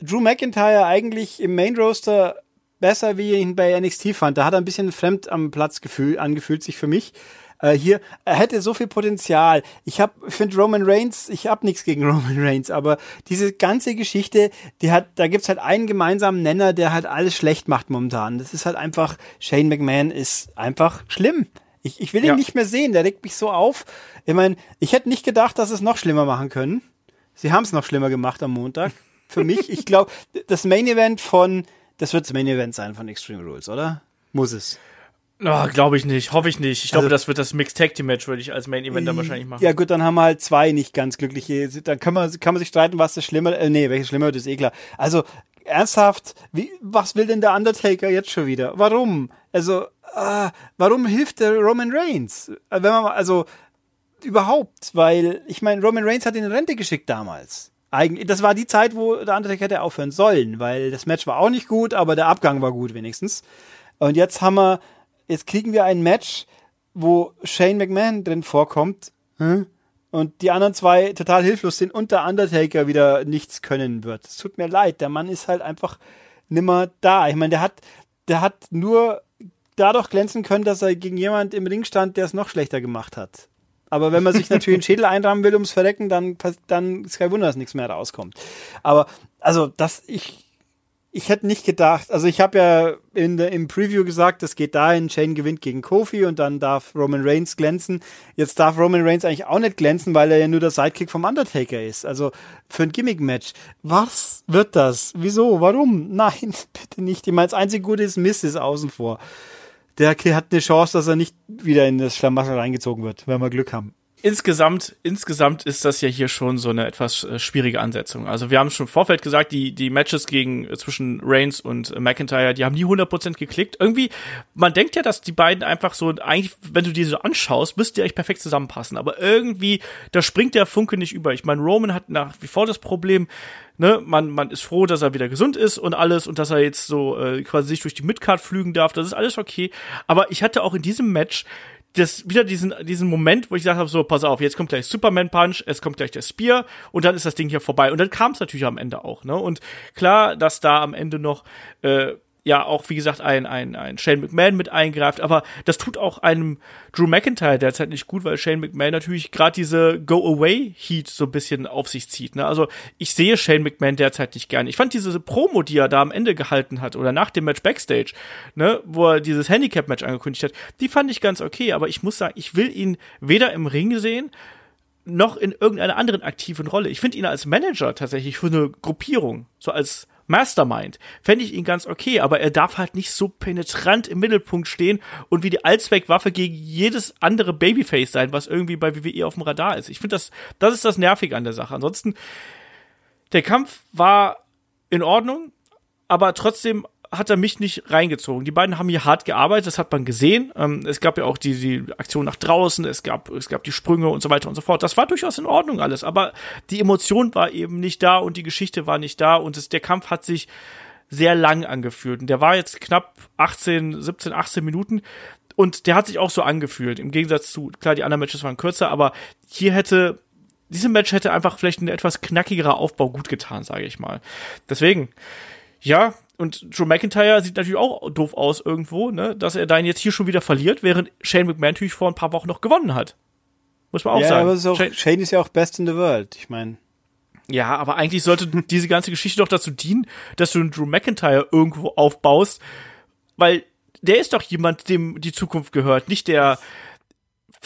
Drew McIntyre eigentlich im Main Roaster besser, wie ich ihn bei NXT fand. Da hat er ein bisschen fremd am Platz gefühl, angefühlt sich für mich. Äh, hier, er hätte so viel Potenzial. Ich habe, finde Roman Reigns, ich habe nichts gegen Roman Reigns, aber diese ganze Geschichte, die hat, da gibt's halt einen gemeinsamen Nenner, der halt alles schlecht macht momentan. Das ist halt einfach, Shane McMahon ist einfach schlimm. Ich, ich will ihn ja. nicht mehr sehen, der regt mich so auf. Ich meine, ich hätte nicht gedacht, dass es noch schlimmer machen können. Sie haben es noch schlimmer gemacht am Montag für mich. Ich glaube, das Main Event von, das wird das Main Event sein von Extreme Rules, oder? Muss es. Oh, glaube ich nicht, hoffe ich nicht. Ich glaube, also, das wird das Mixed Tag Team Match, würde ich als Main Event dann wahrscheinlich machen. Ja gut, dann haben wir halt zwei nicht ganz glückliche. Dann kann man, kann man sich streiten, was das schlimmer, äh, nee, welches schlimmer wird, ist eh klar. Also, ernsthaft, wie, was will denn der Undertaker jetzt schon wieder? Warum? Also, äh, warum hilft der Roman Reigns? Wenn man also, überhaupt, weil, ich meine, Roman Reigns hat ihn in Rente geschickt damals eigentlich, das war die Zeit, wo der Undertaker hätte aufhören sollen, weil das Match war auch nicht gut, aber der Abgang war gut wenigstens. Und jetzt haben wir, jetzt kriegen wir ein Match, wo Shane McMahon drin vorkommt hm? und die anderen zwei total hilflos sind und der Undertaker wieder nichts können wird. Es tut mir leid, der Mann ist halt einfach nimmer da. Ich meine, der hat, der hat nur dadurch glänzen können, dass er gegen jemand im Ring stand, der es noch schlechter gemacht hat. Aber wenn man sich natürlich einen Schädel einrahmen will ums Verrecken, dann, dann ist kein Wunder, dass nichts mehr rauskommt. Aber, also, dass ich, ich hätte nicht gedacht, also ich habe ja in der, im Preview gesagt, es geht dahin, Shane gewinnt gegen Kofi und dann darf Roman Reigns glänzen. Jetzt darf Roman Reigns eigentlich auch nicht glänzen, weil er ja nur der Sidekick vom Undertaker ist. Also für ein Gimmick-Match. Was wird das? Wieso? Warum? Nein, bitte nicht. Ich meine, das einzige Gute ist, Mist ist außen vor. Der hat eine Chance, dass er nicht wieder in das Schlamassel reingezogen wird, wenn wir Glück haben insgesamt, insgesamt ist das ja hier schon so eine etwas äh, schwierige Ansetzung. Also wir haben schon im Vorfeld gesagt, die, die Matches gegen, äh, zwischen Reigns und äh, McIntyre, die haben nie 100% geklickt. Irgendwie, man denkt ja, dass die beiden einfach so, eigentlich, wenn du die so anschaust, müsst ihr echt perfekt zusammenpassen. Aber irgendwie, da springt der Funke nicht über. Ich meine, Roman hat nach wie vor das Problem, ne, man, man ist froh, dass er wieder gesund ist und alles und dass er jetzt so äh, quasi sich durch die Midcard flügen darf. Das ist alles okay. Aber ich hatte auch in diesem Match das wieder diesen diesen Moment, wo ich gesagt habe, so pass auf, jetzt kommt gleich Superman Punch, es kommt gleich der Spear und dann ist das Ding hier vorbei und dann kam es natürlich am Ende auch, ne? Und klar, dass da am Ende noch äh, ja auch, wie gesagt, ein, ein, ein Shane McMahon mit eingreift, aber das tut auch einem Drew McIntyre derzeit nicht gut, weil Shane McMahon natürlich gerade diese Go-Away-Heat so ein bisschen auf sich zieht. Ne? Also ich sehe Shane McMahon derzeit nicht gern. Ich fand diese Promo, die er da am Ende gehalten hat oder nach dem Match Backstage, ne, wo er dieses Handicap-Match angekündigt hat, die fand ich ganz okay, aber ich muss sagen, ich will ihn weder im Ring sehen, noch in irgendeiner anderen aktiven Rolle. Ich finde ihn als Manager tatsächlich für eine Gruppierung, so als Mastermind, fände ich ihn ganz okay, aber er darf halt nicht so penetrant im Mittelpunkt stehen und wie die Allzweckwaffe gegen jedes andere Babyface sein, was irgendwie bei WWE auf dem Radar ist. Ich finde das, das ist das Nervige an der Sache. Ansonsten, der Kampf war in Ordnung, aber trotzdem hat er mich nicht reingezogen. Die beiden haben hier hart gearbeitet, das hat man gesehen. Ähm, es gab ja auch die, die Aktion nach draußen, es gab, es gab die Sprünge und so weiter und so fort. Das war durchaus in Ordnung alles, aber die Emotion war eben nicht da und die Geschichte war nicht da und es, der Kampf hat sich sehr lang angefühlt. Und der war jetzt knapp 18, 17, 18 Minuten. Und der hat sich auch so angefühlt. Im Gegensatz zu, klar, die anderen Matches waren kürzer, aber hier hätte, diesem Match hätte einfach vielleicht ein etwas knackigerer Aufbau gut getan, sage ich mal. Deswegen, ja, und Joe McIntyre sieht natürlich auch doof aus irgendwo, ne, dass er dann jetzt hier schon wieder verliert, während Shane McMahon natürlich vor ein paar Wochen noch gewonnen hat. Muss man auch ja, sagen. Aber ist auch, Shane, Shane ist ja auch best in the world. Ich meine. Ja, aber eigentlich sollte diese ganze Geschichte doch dazu dienen, dass du einen Drew McIntyre irgendwo aufbaust, weil der ist doch jemand, dem die Zukunft gehört, nicht der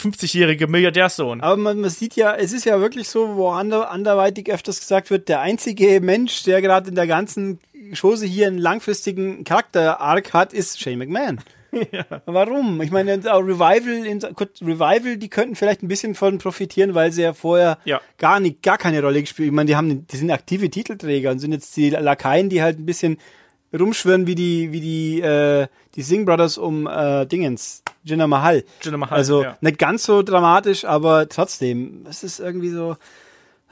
50-jährige Milliardärsohn. Aber man, man, sieht ja, es ist ja wirklich so, wo ander, anderweitig öfters gesagt wird, der einzige Mensch, der gerade in der ganzen Chose hier einen langfristigen Charakter-Arc hat, ist Shane McMahon. Ja. Warum? Ich meine, Revival, in, Revival, die könnten vielleicht ein bisschen von profitieren, weil sie ja vorher ja. gar nicht, gar keine Rolle gespielt. Ich meine, die haben, die sind aktive Titelträger und sind jetzt die Lakaien, die halt ein bisschen rumschwirren wie die, wie die, äh, die Singh Brothers um äh, Dingens, Jinder Mahal. Jinder Mahal. Also ja. nicht ganz so dramatisch, aber trotzdem, es ist irgendwie so,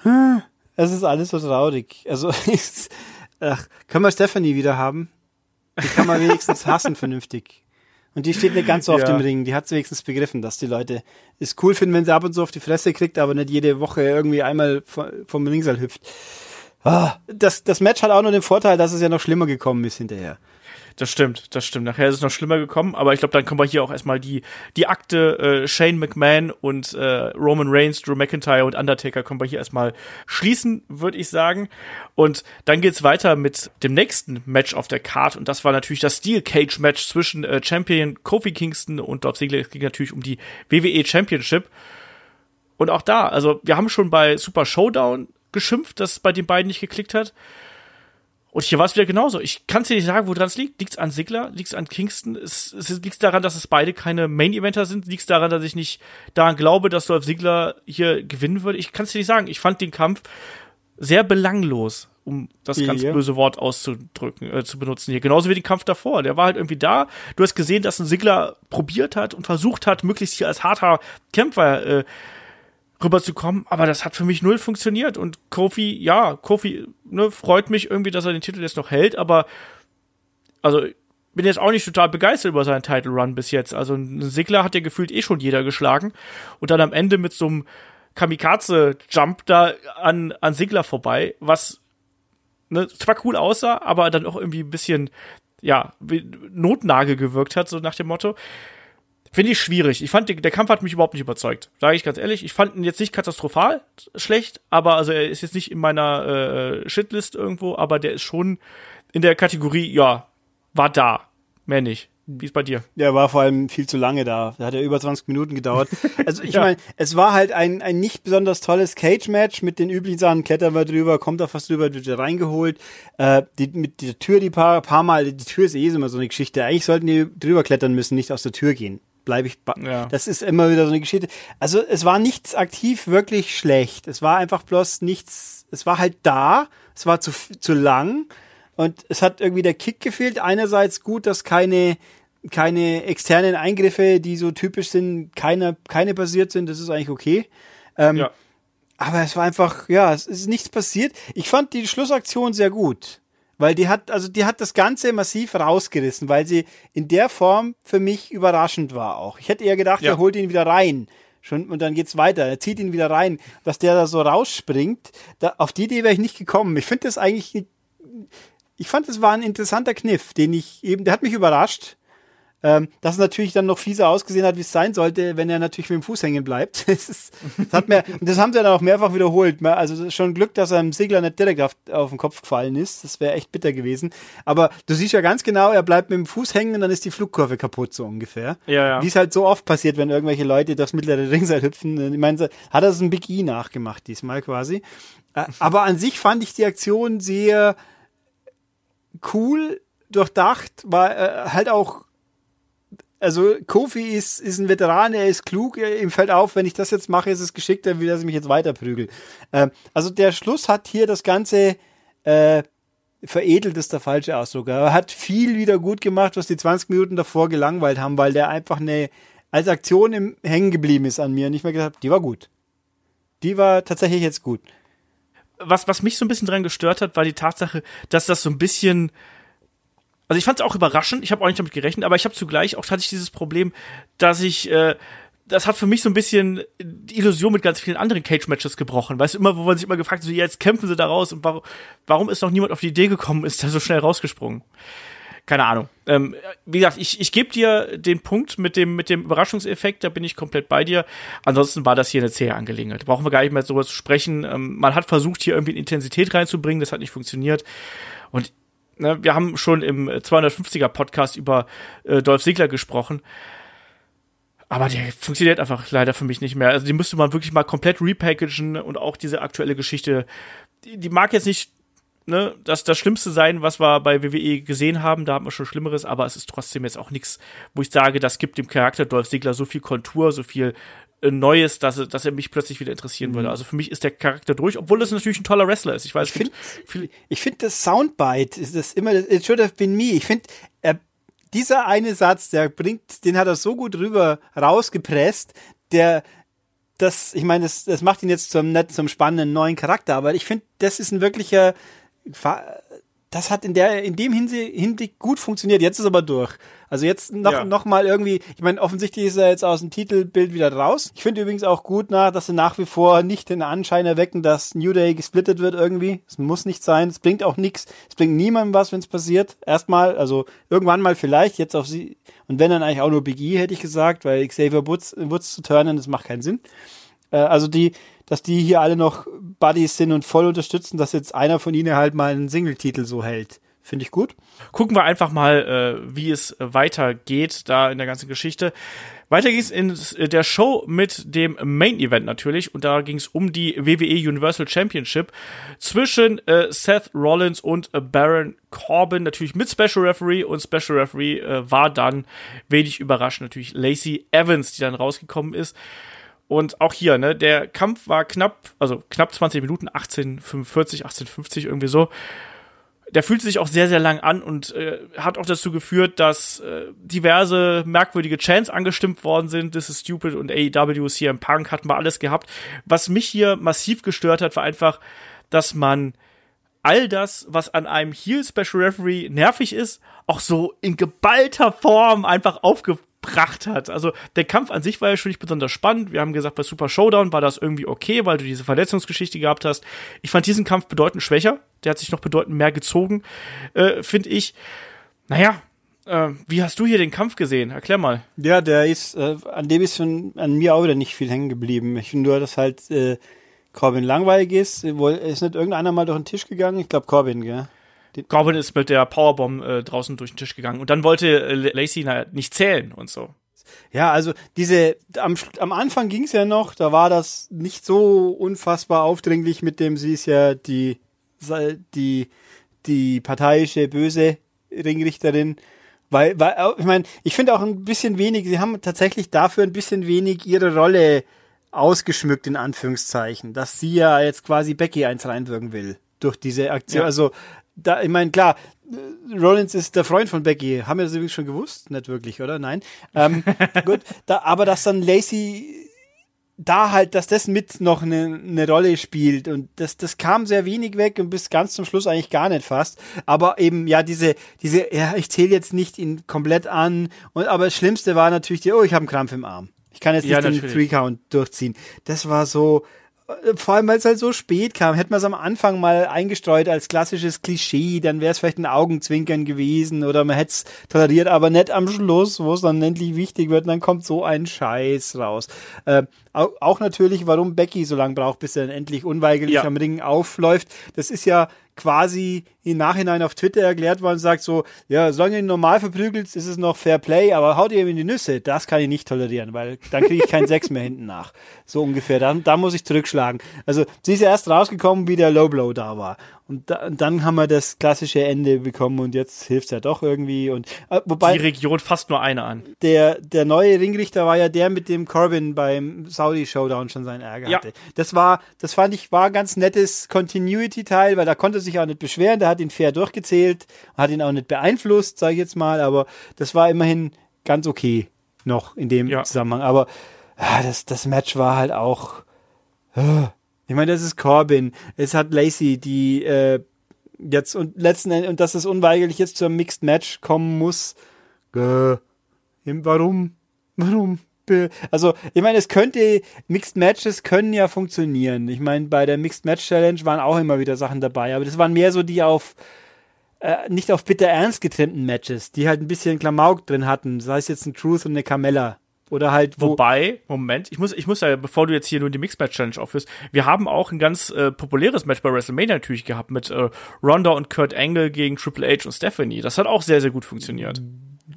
hm, es ist alles so traurig. Also, ach, können wir Stephanie wieder haben? Die kann man wenigstens hassen vernünftig. Und die steht nicht ganz so auf ja. dem Ring. Die hat es wenigstens begriffen, dass die Leute es cool finden, wenn sie ab und zu auf die Fresse kriegt, aber nicht jede Woche irgendwie einmal vom Ringsaal hüpft. Ah, das, das Match hat auch nur den Vorteil, dass es ja noch schlimmer gekommen ist hinterher. Das stimmt, das stimmt. Nachher ist es noch schlimmer gekommen, aber ich glaube, dann können wir hier auch erstmal die, die Akte äh, Shane McMahon und äh, Roman Reigns, Drew McIntyre und Undertaker können wir hier erstmal schließen, würde ich sagen. Und dann geht's weiter mit dem nächsten Match auf der Card und das war natürlich das Steel Cage Match zwischen äh, Champion Kofi Kingston und Dolph Ziggler. Es ging natürlich um die WWE Championship. Und auch da, also wir haben schon bei Super Showdown geschimpft, dass es bei den beiden nicht geklickt hat. Und hier war es wieder genauso. Ich kann es dir nicht sagen, woran es liegt. Liegt es an Sigler? Liegt es an Kingston? Es, es liegt daran, dass es beide keine Main-Eventer sind? Liegt es daran, dass ich nicht daran glaube, dass Dolph Sigler hier gewinnen würde? Ich kann es dir nicht sagen. Ich fand den Kampf sehr belanglos, um das ja, ganz böse Wort auszudrücken, äh, zu benutzen hier. Genauso wie den Kampf davor. Der war halt irgendwie da. Du hast gesehen, dass ein Sigler probiert hat und versucht hat, möglichst hier als harter Kämpfer äh, rüberzukommen, aber das hat für mich null funktioniert und Kofi, ja, Kofi, ne, freut mich irgendwie, dass er den Titel jetzt noch hält, aber also bin jetzt auch nicht total begeistert über seinen Title Run bis jetzt. Also ein Sigler hat ja gefühlt eh schon jeder geschlagen und dann am Ende mit so einem Kamikaze Jump da an an Sigler vorbei, was ne, zwar cool aussah, aber dann auch irgendwie ein bisschen ja, Notnagel gewirkt hat, so nach dem Motto. Finde ich schwierig. Ich fand, der Kampf hat mich überhaupt nicht überzeugt. Sage ich ganz ehrlich. Ich fand ihn jetzt nicht katastrophal schlecht, aber also er ist jetzt nicht in meiner äh, Shitlist irgendwo, aber der ist schon in der Kategorie, ja, war da. Mehr nicht. Wie ist bei dir? Der war vor allem viel zu lange da. Da hat er über 20 Minuten gedauert. Also ich ja. meine, es war halt ein, ein nicht besonders tolles Cage-Match mit den üblichen Sachen. Klettern wir drüber, kommt da fast drüber, wird reingeholt. Äh, die, mit der Tür, die paar, paar Mal, die Tür ist eh immer so eine Geschichte. Eigentlich sollten die drüber klettern müssen, nicht aus der Tür gehen. Bleibe ich. Ja. Das ist immer wieder so eine Geschichte. Also es war nichts aktiv wirklich schlecht. Es war einfach bloß nichts. Es war halt da. Es war zu, zu lang. Und es hat irgendwie der Kick gefehlt. Einerseits gut, dass keine keine externen Eingriffe, die so typisch sind, keine, keine passiert sind, das ist eigentlich okay. Ähm, ja. Aber es war einfach, ja, es ist nichts passiert. Ich fand die Schlussaktion sehr gut. Weil die hat, also die hat das Ganze massiv rausgerissen, weil sie in der Form für mich überraschend war auch. Ich hätte eher gedacht, ja. er holt ihn wieder rein. Schon, und dann geht's weiter. Er zieht ihn wieder rein, dass der da so rausspringt. Da, auf die Idee wäre ich nicht gekommen. Ich finde das eigentlich, ich fand, es war ein interessanter Kniff, den ich eben, der hat mich überrascht. Ähm, dass es natürlich dann noch fieser ausgesehen hat, wie es sein sollte, wenn er natürlich mit dem Fuß hängen bleibt. das, ist, das, hat mir, das haben sie dann auch mehrfach wiederholt. Also schon Glück, dass er im Segler nicht direkt auf, auf den Kopf gefallen ist. Das wäre echt bitter gewesen. Aber du siehst ja ganz genau, er bleibt mit dem Fuß hängen und dann ist die Flugkurve kaputt, so ungefähr. Ja, ja. Wie es halt so oft passiert, wenn irgendwelche Leute durchs mittlere Ringseil hüpfen. Ich meine, hat er es ein Big E nachgemacht diesmal quasi. Äh, aber an sich fand ich die Aktion sehr cool, durchdacht, war äh, halt auch also Kofi ist, ist ein Veteran, er ist klug, ihm fällt auf, wenn ich das jetzt mache, ist es geschickt, dann will er mich jetzt weiter prügeln. Ähm, also der Schluss hat hier das Ganze äh, veredelt, ist der falsche Ausdruck. Er hat viel wieder gut gemacht, was die 20 Minuten davor gelangweilt haben, weil der einfach eine als Aktion im hängen geblieben ist an mir und ich mir gedacht, die war gut. Die war tatsächlich jetzt gut. Was, was mich so ein bisschen dran gestört hat, war die Tatsache, dass das so ein bisschen also ich fand es auch überraschend, ich habe auch nicht damit gerechnet, aber ich habe zugleich auch tatsächlich dieses Problem, dass ich äh, das hat für mich so ein bisschen die Illusion mit ganz vielen anderen Cage-Matches gebrochen. Weißt du, immer, wo man sich immer gefragt hat, so, jetzt kämpfen sie da raus und warum, warum ist noch niemand auf die Idee gekommen, ist da so schnell rausgesprungen? Keine Ahnung. Ähm, wie gesagt, ich, ich gebe dir den Punkt mit dem, mit dem Überraschungseffekt, da bin ich komplett bei dir. Ansonsten war das hier eine zähe Angelegenheit. Brauchen wir gar nicht mehr darüber zu sprechen. Ähm, man hat versucht, hier irgendwie Intensität reinzubringen, das hat nicht funktioniert. Und ne, wir haben schon im 250er Podcast über äh, Dolph Ziggler gesprochen. Aber der funktioniert einfach leider für mich nicht mehr. Also die müsste man wirklich mal komplett repackagen und auch diese aktuelle Geschichte, die, die mag jetzt nicht ne, das, das Schlimmste sein, was wir bei WWE gesehen haben. Da haben wir schon Schlimmeres, aber es ist trotzdem jetzt auch nichts, wo ich sage, das gibt dem Charakter Dolph Ziggler so viel Kontur, so viel äh, Neues, dass, dass er mich plötzlich wieder interessieren mhm. würde. Also für mich ist der Charakter durch, obwohl es natürlich ein toller Wrestler ist. Ich weiß, ich finde, ich finde das Soundbite ist das immer, it should have been me. Ich finde, er, dieser eine Satz, der bringt, den hat er so gut rüber rausgepresst, der, das, ich meine, das, das macht ihn jetzt zum netten, zum spannenden neuen Charakter, aber ich finde, das ist ein wirklicher, das hat in der, in dem Hinblick gut funktioniert. Jetzt ist aber durch. Also jetzt noch, ja. noch mal irgendwie, ich meine, offensichtlich ist er jetzt aus dem Titelbild wieder raus. Ich finde übrigens auch gut nach, dass sie nach wie vor nicht den Anschein erwecken, dass New Day gesplittet wird irgendwie. Es muss nicht sein. Es bringt auch nichts. Es bringt niemandem was, wenn es passiert. Erstmal, also irgendwann mal vielleicht, jetzt auf sie, und wenn dann eigentlich auch nur Big E, hätte ich gesagt, weil Xavier Woods, Woods zu turnen, das macht keinen Sinn. Äh, also die, dass die hier alle noch Buddies sind und voll unterstützen, dass jetzt einer von ihnen halt mal einen Singletitel so hält. Finde ich gut. Gucken wir einfach mal, äh, wie es weitergeht da in der ganzen Geschichte. Weiter ging es in der Show mit dem Main Event natürlich und da ging es um die WWE Universal Championship zwischen äh, Seth Rollins und äh, Baron Corbin, natürlich mit Special Referee und Special Referee äh, war dann wenig überraschend natürlich Lacey Evans, die dann rausgekommen ist. Und auch hier, ne, der Kampf war knapp, also knapp 20 Minuten, 1845, 1850 irgendwie so der fühlt sich auch sehr, sehr lang an und äh, hat auch dazu geführt, dass äh, diverse merkwürdige Chants angestimmt worden sind. This is stupid und AEW, CM Punk hatten wir alles gehabt. Was mich hier massiv gestört hat, war einfach, dass man all das, was an einem Heel Special Referee nervig ist, auch so in geballter Form einfach aufge gebracht hat. Also der Kampf an sich war ja schon nicht besonders spannend. Wir haben gesagt, bei Super Showdown war das irgendwie okay, weil du diese Verletzungsgeschichte gehabt hast. Ich fand diesen Kampf bedeutend schwächer. Der hat sich noch bedeutend mehr gezogen, äh, finde ich. Naja, äh, wie hast du hier den Kampf gesehen? Erklär mal. Ja, der ist, äh, an dem ist schon an mir auch wieder nicht viel hängen geblieben. Ich finde nur, dass halt äh, Corbin langweilig ist. Ist nicht irgendeiner mal durch den Tisch gegangen? Ich glaube Corbin, gell? Corbin ist mit der Powerbomb äh, draußen durch den Tisch gegangen und dann wollte äh, Lacey nicht zählen und so. Ja, also diese, am, am Anfang ging's ja noch, da war das nicht so unfassbar aufdringlich mit dem, sie ist ja die, die, die parteiische böse Ringrichterin. Weil, weil, ich meine, ich finde auch ein bisschen wenig, sie haben tatsächlich dafür ein bisschen wenig ihre Rolle ausgeschmückt, in Anführungszeichen, dass sie ja jetzt quasi Becky eins reinwirken will durch diese Aktion. Ja. Also, da, ich meine, klar, Rollins ist der Freund von Becky. Haben wir das übrigens schon gewusst? Nicht wirklich, oder? Nein. Ähm, gut, da, aber dass dann Lacey da halt, dass das mit noch eine, eine Rolle spielt und das, das kam sehr wenig weg und bis ganz zum Schluss eigentlich gar nicht fast. Aber eben, ja, diese, diese, ja, ich zähle jetzt nicht ihn komplett an. Und, aber das Schlimmste war natürlich die, oh, ich habe einen Krampf im Arm. Ich kann jetzt nicht ja, den Three-Count durchziehen. Das war so, vor allem, weil es halt so spät kam, hätte man es am Anfang mal eingestreut als klassisches Klischee, dann wäre es vielleicht ein Augenzwinkern gewesen oder man hätte es toleriert, aber nicht am Schluss, wo es dann endlich wichtig wird, dann kommt so ein Scheiß raus. Äh, auch natürlich, warum Becky so lange braucht, bis er dann endlich unweigerlich ja. am Ring aufläuft. Das ist ja quasi im Nachhinein auf Twitter erklärt worden und sagt so, ja, solange du ihn normal verprügelt, ist es noch Fair Play, aber haut ihr ihm in die Nüsse, das kann ich nicht tolerieren, weil dann kriege ich keinen Sex mehr hinten nach. So ungefähr. Dann, da muss ich zurückschlagen. Also sie ist ja erst rausgekommen, wie der Low Blow da war. Und, da, und dann haben wir das klassische Ende bekommen und jetzt hilft's ja doch irgendwie. Und äh, wobei die Region fasst nur eine an. Der der neue Ringrichter war ja der, mit dem Corbin beim Saudi Showdown schon seinen Ärger ja. hatte. Das war, das fand ich war ein ganz nettes Continuity Teil, weil da konnte sich auch nicht beschweren. Der hat ihn fair durchgezählt, hat ihn auch nicht beeinflusst, sage ich jetzt mal. Aber das war immerhin ganz okay noch in dem ja. Zusammenhang. Aber ah, das das Match war halt auch. Uh, ich meine, das ist Corbin. Es hat Lacey, die äh, jetzt und letzten Endes, und dass es unweigerlich jetzt zum Mixed Match kommen muss. Äh, warum? Warum? Also, ich meine, es könnte, Mixed Matches können ja funktionieren. Ich meine, bei der Mixed Match Challenge waren auch immer wieder Sachen dabei, aber das waren mehr so die auf, äh, nicht auf bitter ernst getrennten Matches, die halt ein bisschen Klamauk drin hatten. Sei es jetzt ein Truth und eine Carmella. Oder halt, wo Wobei, Moment, ich muss, ich muss ja, bevor du jetzt hier nur die Mixed-Match Challenge aufführst, wir haben auch ein ganz äh, populäres Match bei WrestleMania natürlich gehabt mit äh, Ronda und Kurt Angle gegen Triple H und Stephanie. Das hat auch sehr, sehr gut funktioniert.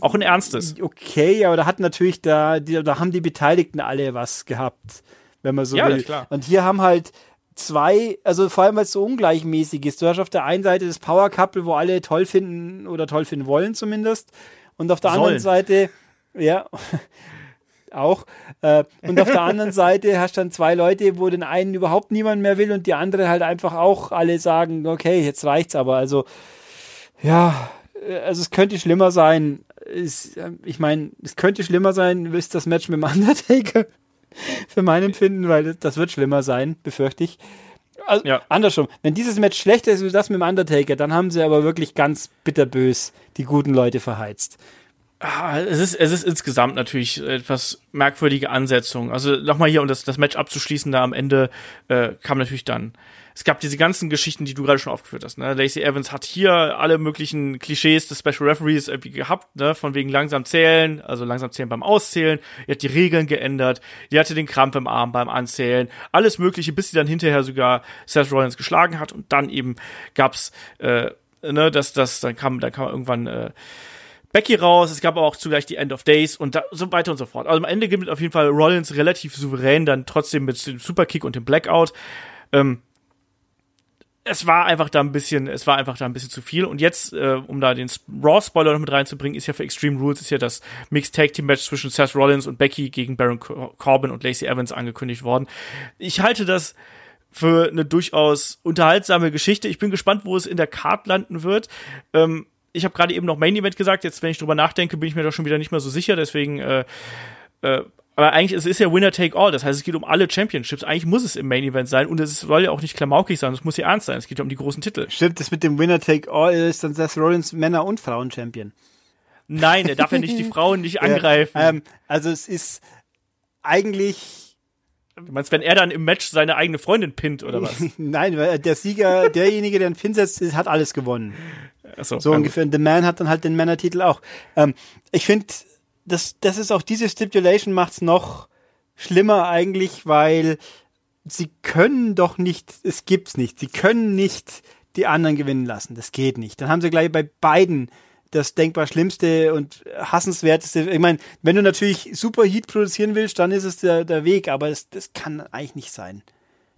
Auch ein ernstes. Okay, aber da hat natürlich da, die, da haben die Beteiligten alle was gehabt, wenn man so ja, will. Ja, klar. Und hier haben halt zwei, also vor allem weil es so ungleichmäßig ist. Du hast auf der einen Seite das Power Couple, wo alle toll finden oder toll finden wollen zumindest. Und auf der Sollen. anderen Seite, ja, auch. Äh, und auf der anderen Seite hast du dann zwei Leute, wo den einen überhaupt niemand mehr will und die andere halt einfach auch alle sagen, okay, jetzt reicht's aber. Also, ja, äh, also es könnte schlimmer sein. Es, äh, ich meine, es könnte schlimmer sein, ist das Match mit dem Undertaker. Für mein Empfinden, weil das wird schlimmer sein, befürchte ich. Also, ja. Andersrum, wenn dieses Match schlechter ist als das mit dem Undertaker, dann haben sie aber wirklich ganz bitterbös die guten Leute verheizt. Ah, es ist, es ist insgesamt natürlich etwas merkwürdige Ansetzung. Also nochmal hier, um das, das Match abzuschließen, da am Ende äh, kam natürlich dann. Es gab diese ganzen Geschichten, die du gerade schon aufgeführt hast. Ne? Lacey Evans hat hier alle möglichen Klischees des Special Referees irgendwie gehabt, ne? von wegen langsam zählen, also langsam zählen beim Auszählen. Die hat die Regeln geändert. Die hatte den Krampf im Arm beim Anzählen. Alles Mögliche, bis sie dann hinterher sogar Seth Rollins geschlagen hat. Und dann eben gab's, äh, ne, dass das, dann kam, dann kam irgendwann äh, Becky raus, es gab aber auch zugleich die End of Days und da, so weiter und so fort. Also am Ende es auf jeden Fall Rollins relativ souverän, dann trotzdem mit dem Superkick und dem Blackout. Ähm, es war einfach da ein bisschen, es war einfach da ein bisschen zu viel. Und jetzt, äh, um da den Raw-Spoiler noch mit reinzubringen, ist ja für Extreme Rules ist ja das Mixed Tag Team Match zwischen Seth Rollins und Becky gegen Baron Corbin und Lacey Evans angekündigt worden. Ich halte das für eine durchaus unterhaltsame Geschichte. Ich bin gespannt, wo es in der Card landen wird. Ähm, ich habe gerade eben noch Main Event gesagt, jetzt wenn ich drüber nachdenke, bin ich mir doch schon wieder nicht mehr so sicher, deswegen äh, äh, aber eigentlich es ist ja Winner Take All, das heißt, es geht um alle Championships. Eigentlich muss es im Main Event sein und es soll ja auch nicht klamaukig sein, es muss ja ernst sein. Es geht ja um die großen Titel. Stimmt, das mit dem Winner Take All ist dann Seth Rollins Männer und Frauen Champion. Nein, er darf ja nicht die Frauen nicht angreifen. Ja, ähm, also es ist eigentlich Du meinst, wenn er dann im Match seine eigene Freundin pinnt oder was? Nein, weil der Sieger, derjenige, der den Pin setzt, hat alles gewonnen. So, so ungefähr. Und The Man hat dann halt den Männertitel auch. Ähm, ich finde, das, das ist auch diese Stipulation macht's noch schlimmer eigentlich, weil sie können doch nicht, es gibt's nicht, sie können nicht die anderen gewinnen lassen. Das geht nicht. Dann haben sie gleich bei beiden das denkbar schlimmste und hassenswerteste. Ich meine, wenn du natürlich super Heat produzieren willst, dann ist es der, der Weg, aber das, das kann eigentlich nicht sein.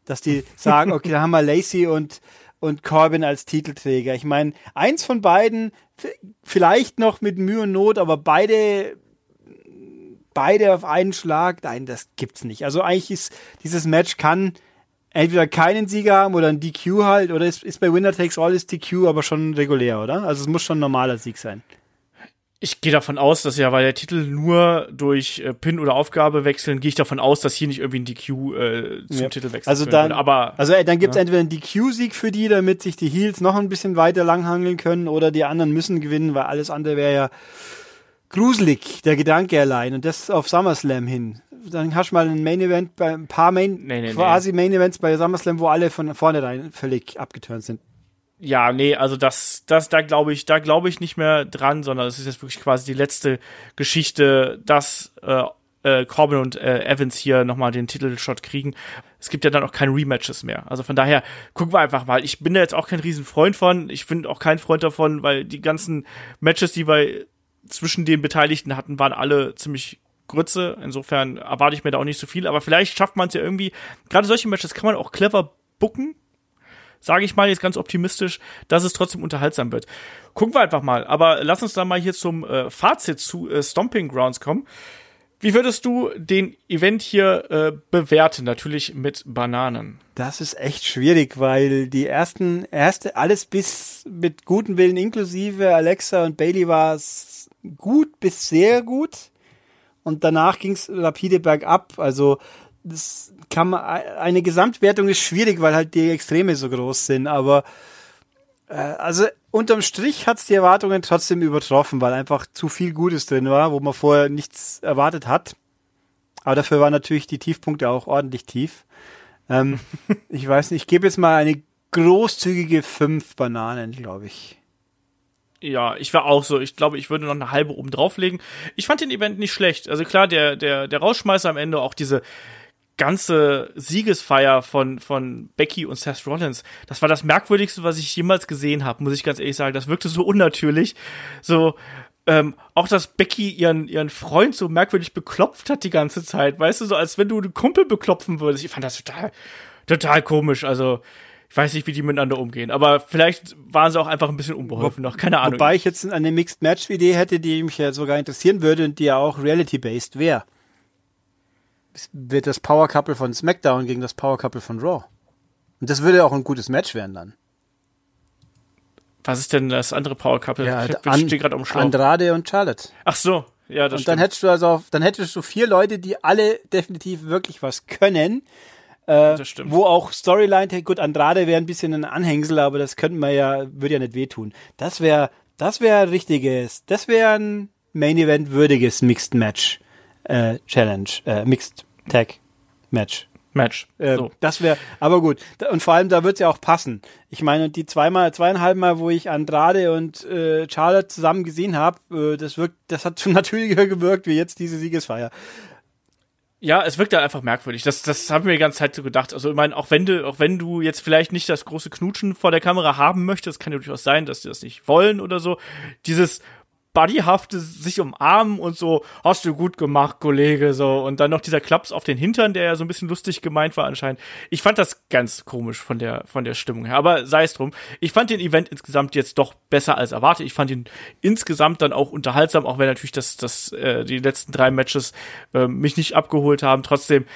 Dass die sagen, okay, da haben wir Lacey und, und Corbin als Titelträger. Ich meine, eins von beiden, vielleicht noch mit Mühe und Not, aber beide, beide auf einen Schlag, nein, das gibt's nicht. Also eigentlich ist dieses Match kann entweder keinen Sieger haben oder ein DQ halt, oder ist, ist bei Winner Takes All ist DQ aber schon regulär, oder? Also es muss schon ein normaler Sieg sein. Ich gehe davon aus, dass ja, weil der Titel nur durch äh, Pin oder Aufgabe wechseln, gehe ich davon aus, dass hier nicht irgendwie ein DQ äh, zum Ja. Titel wechseln Also dann, würde. aber also äh, dann gibt's ja. entweder einen DQ-Sieg für die, damit sich die Heels noch ein bisschen weiter langhangeln können, oder die anderen müssen gewinnen, weil alles andere wäre ja gruselig, der Gedanke allein. Und das auf SummerSlam hin. Dann hast du mal ein Main Event bei ein paar Main, Nee, nee, quasi Main Events bei SummerSlam, wo alle von vornherein völlig abgeturnt sind. Ja, nee, also das, das, da glaube ich, da glaube ich nicht mehr dran, sondern es ist jetzt wirklich quasi die letzte Geschichte, dass äh, äh, Corbin und äh, Evans hier nochmal den Titelshot kriegen. Es gibt ja dann auch keine Rematches mehr. Also von daher gucken wir einfach mal. Ich bin da jetzt auch kein Riesenfreund von. Ich bin auch kein Freund davon, weil die ganzen Matches, die wir zwischen den Beteiligten hatten, waren alle ziemlich Grütze. Insofern erwarte ich mir da auch nicht so viel. Aber vielleicht schafft man es ja irgendwie. Gerade solche Matches kann man auch clever booken sage ich mal jetzt ganz optimistisch, dass es trotzdem unterhaltsam wird. Gucken wir einfach mal. Aber lass uns dann mal hier zum äh, Fazit zu äh, Stomping Grounds kommen. Wie würdest du den Event hier äh, bewerten? Natürlich mit Bananen. Das ist echt schwierig, weil die ersten, erste, alles bis mit gutem Willen inklusive Alexa und Bailey war es gut bis sehr gut. Und danach ging es rapide bergab. Also das kann man, eine Gesamtwertung ist schwierig, weil halt die Extreme so groß sind. Aber äh, also unterm Strich hat's die Erwartungen trotzdem übertroffen, weil einfach zu viel Gutes drin war, wo man vorher nichts erwartet hat. Aber dafür waren natürlich die Tiefpunkte auch ordentlich tief. Ähm, ich weiß nicht, ich gebe jetzt mal eine großzügige fünf Bananen, glaube ich. Ja, ich war auch so. Ich glaube, ich würde noch eine halbe oben drauflegen. Ich fand den Event nicht schlecht. Also klar, der, der, der Rausschmeißer am Ende, auch diese ganze Siegesfeier von, von Becky und Seth Rollins, das war das merkwürdigste, was ich jemals gesehen habe, muss ich ganz ehrlich sagen. Das wirkte so unnatürlich. So, ähm, auch dass Becky ihren, ihren Freund so merkwürdig beklopft hat die ganze Zeit. Weißt du, so als wenn du einen Kumpel beklopfen würdest. Ich fand das total, total komisch. Also, ich weiß nicht, wie die miteinander umgehen. Aber vielleicht waren sie auch einfach ein bisschen unbeholfen noch. Keine Ahnung. Wobei ich jetzt eine Mixed Match Idee hätte, die mich ja sogar interessieren würde und die ja auch reality-based wäre. Es Wird das Power Couple von SmackDown gegen das Power Couple von Raw. Und das würde auch ein gutes Match werden dann. Was ist denn das andere Power Couple? Ja, ich An- stehe gerade um Schlauch. Andrade und Charlotte. Ach so, ja, das Und dann stimmt. hättest du also, auf, dann hättest du vier Leute, die alle definitiv wirklich was können. Äh, Das stimmt. Wo auch Storyline, gut, Andrade wäre ein bisschen ein Anhängsel, aber das könnten wir ja, würde ja nicht wehtun. Das wäre, das wäre richtiges, das wäre ein Main Event würdiges Mixed Match äh, Challenge, äh, Mixed Tag Match. Match. Äh, so. Das wäre, aber gut. Und vor allem, da wird's ja auch passen. Ich meine, und die zweimal, zweieinhalb Mal, wo ich Andrade und äh, Charlotte zusammen gesehen habe, äh, das wirkt, das hat schon natürlicher gewirkt wie jetzt diese Siegesfeier. Ja, es wirkt halt einfach merkwürdig. Das, das haben wir die ganze Zeit so gedacht. Also, ich meine, auch wenn du, auch wenn du jetzt vielleicht nicht das große Knutschen vor der Kamera haben möchtest, kann ja durchaus sein, dass die das nicht wollen oder so. Dieses buddyhafte sich umarmen und so, hast du gut gemacht, Kollege, so. Und dann noch dieser Klaps auf den Hintern, der ja so ein bisschen lustig gemeint war anscheinend. Ich fand das ganz komisch von der, von der Stimmung her. Aber sei es drum. Ich fand den Event insgesamt jetzt doch besser als erwartet. Ich fand ihn insgesamt dann auch unterhaltsam, auch wenn natürlich das, das, äh, die letzten drei Matches äh, mich nicht abgeholt haben. Trotzdem,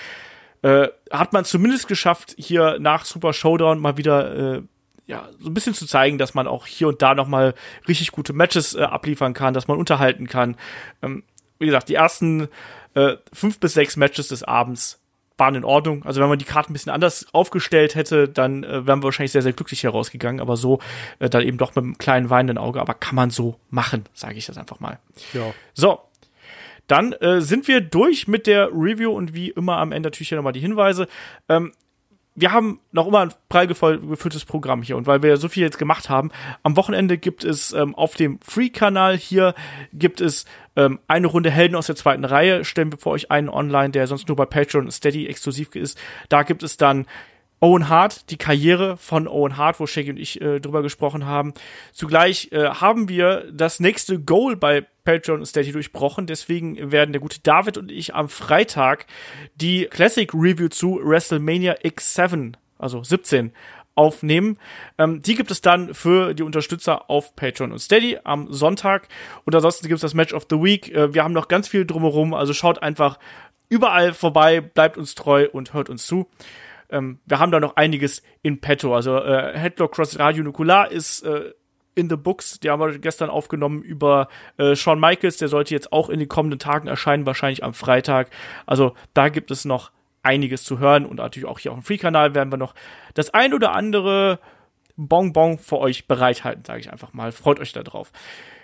äh, hat man zumindest geschafft, hier nach Super Showdown mal wieder äh, ja, so ein bisschen zu zeigen, dass man auch hier und da noch mal richtig gute Matches äh, abliefern kann, dass man unterhalten kann. Ähm, wie gesagt, die ersten äh, fünf bis sechs Matches des Abends waren in Ordnung. Also wenn man die Karte ein bisschen anders aufgestellt hätte, dann äh, wären wir wahrscheinlich sehr, sehr glücklich herausgegangen. Aber so äh, dann eben doch mit einem kleinen weinenden Auge. Aber kann man so machen, sage ich das einfach mal. Ja. So, dann äh, sind wir durch mit der Review und wie immer am Ende natürlich hier nochmal die Hinweise. Ähm, wir haben noch immer ein prall gefüll- gefülltes Programm hier und weil wir so viel jetzt gemacht haben, am Wochenende gibt es ähm, auf dem Free-Kanal hier gibt es ähm, eine Runde Helden aus der zweiten Reihe. Stellen wir vor euch einen online, der sonst nur bei Patreon Steady exklusiv ist. Da gibt es dann Owen Hart, die Karriere von Owen Hart, wo Shaggy und ich äh, drüber gesprochen haben. Zugleich äh, haben wir das nächste Goal bei Patreon und Steady durchbrochen. Deswegen werden der gute David und ich am Freitag die Classic Review zu WrestleMania X7, also 17, aufnehmen. Ähm, die gibt es dann für die Unterstützer auf Patreon und Steady am Sonntag. Und ansonsten gibt es das Match of the Week. Äh, wir haben noch ganz viel drumherum, also schaut einfach überall vorbei, bleibt uns treu und hört uns zu ähm, wir haben da noch einiges in petto. Also äh, Headlock Cross Radio Nukular ist äh, in the books. Die haben wir gestern aufgenommen über äh, Shawn Michaels. Der sollte jetzt auch in den kommenden Tagen erscheinen, wahrscheinlich am Freitag. Also da gibt es noch einiges zu hören und natürlich auch hier auf dem Free-Kanal werden wir noch das ein oder andere Bonbon für euch bereithalten, sage ich einfach mal. Freut euch da drauf.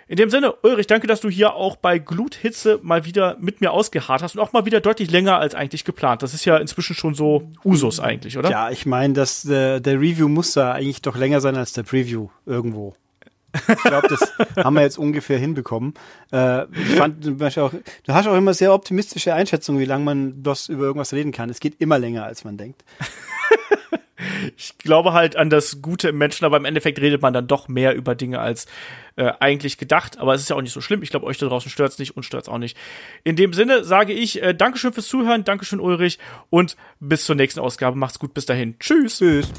In dem Sinne, Ulrich, danke, dass du hier auch bei Gluthitze mal wieder mit mir ausgeharrt hast und auch mal wieder deutlich länger als eigentlich geplant. Das ist ja inzwischen schon so Usus eigentlich, oder? Ja, ich meine, dass der, der Review muss da eigentlich doch länger sein als der Preview irgendwo. Ich glaube, das haben wir jetzt ungefähr hinbekommen. Äh, ich fand, du hast, auch, du hast auch immer sehr optimistische Einschätzungen, wie lange man das über irgendwas reden kann. Es geht immer länger, als man denkt. ich glaube halt an das Gute im Menschen, aber im Endeffekt redet man dann doch mehr über Dinge als äh, eigentlich gedacht. Aber es ist ja auch nicht so schlimm. Ich glaube, euch da draußen stört's nicht und stört's auch nicht. In dem Sinne sage ich äh, Dankeschön fürs Zuhören, Dankeschön Ulrich und bis zur nächsten Ausgabe. Macht's gut, bis dahin. Tschüss. Tschüss.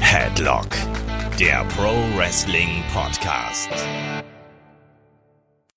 Headlock, der Pro Wrestling Podcast.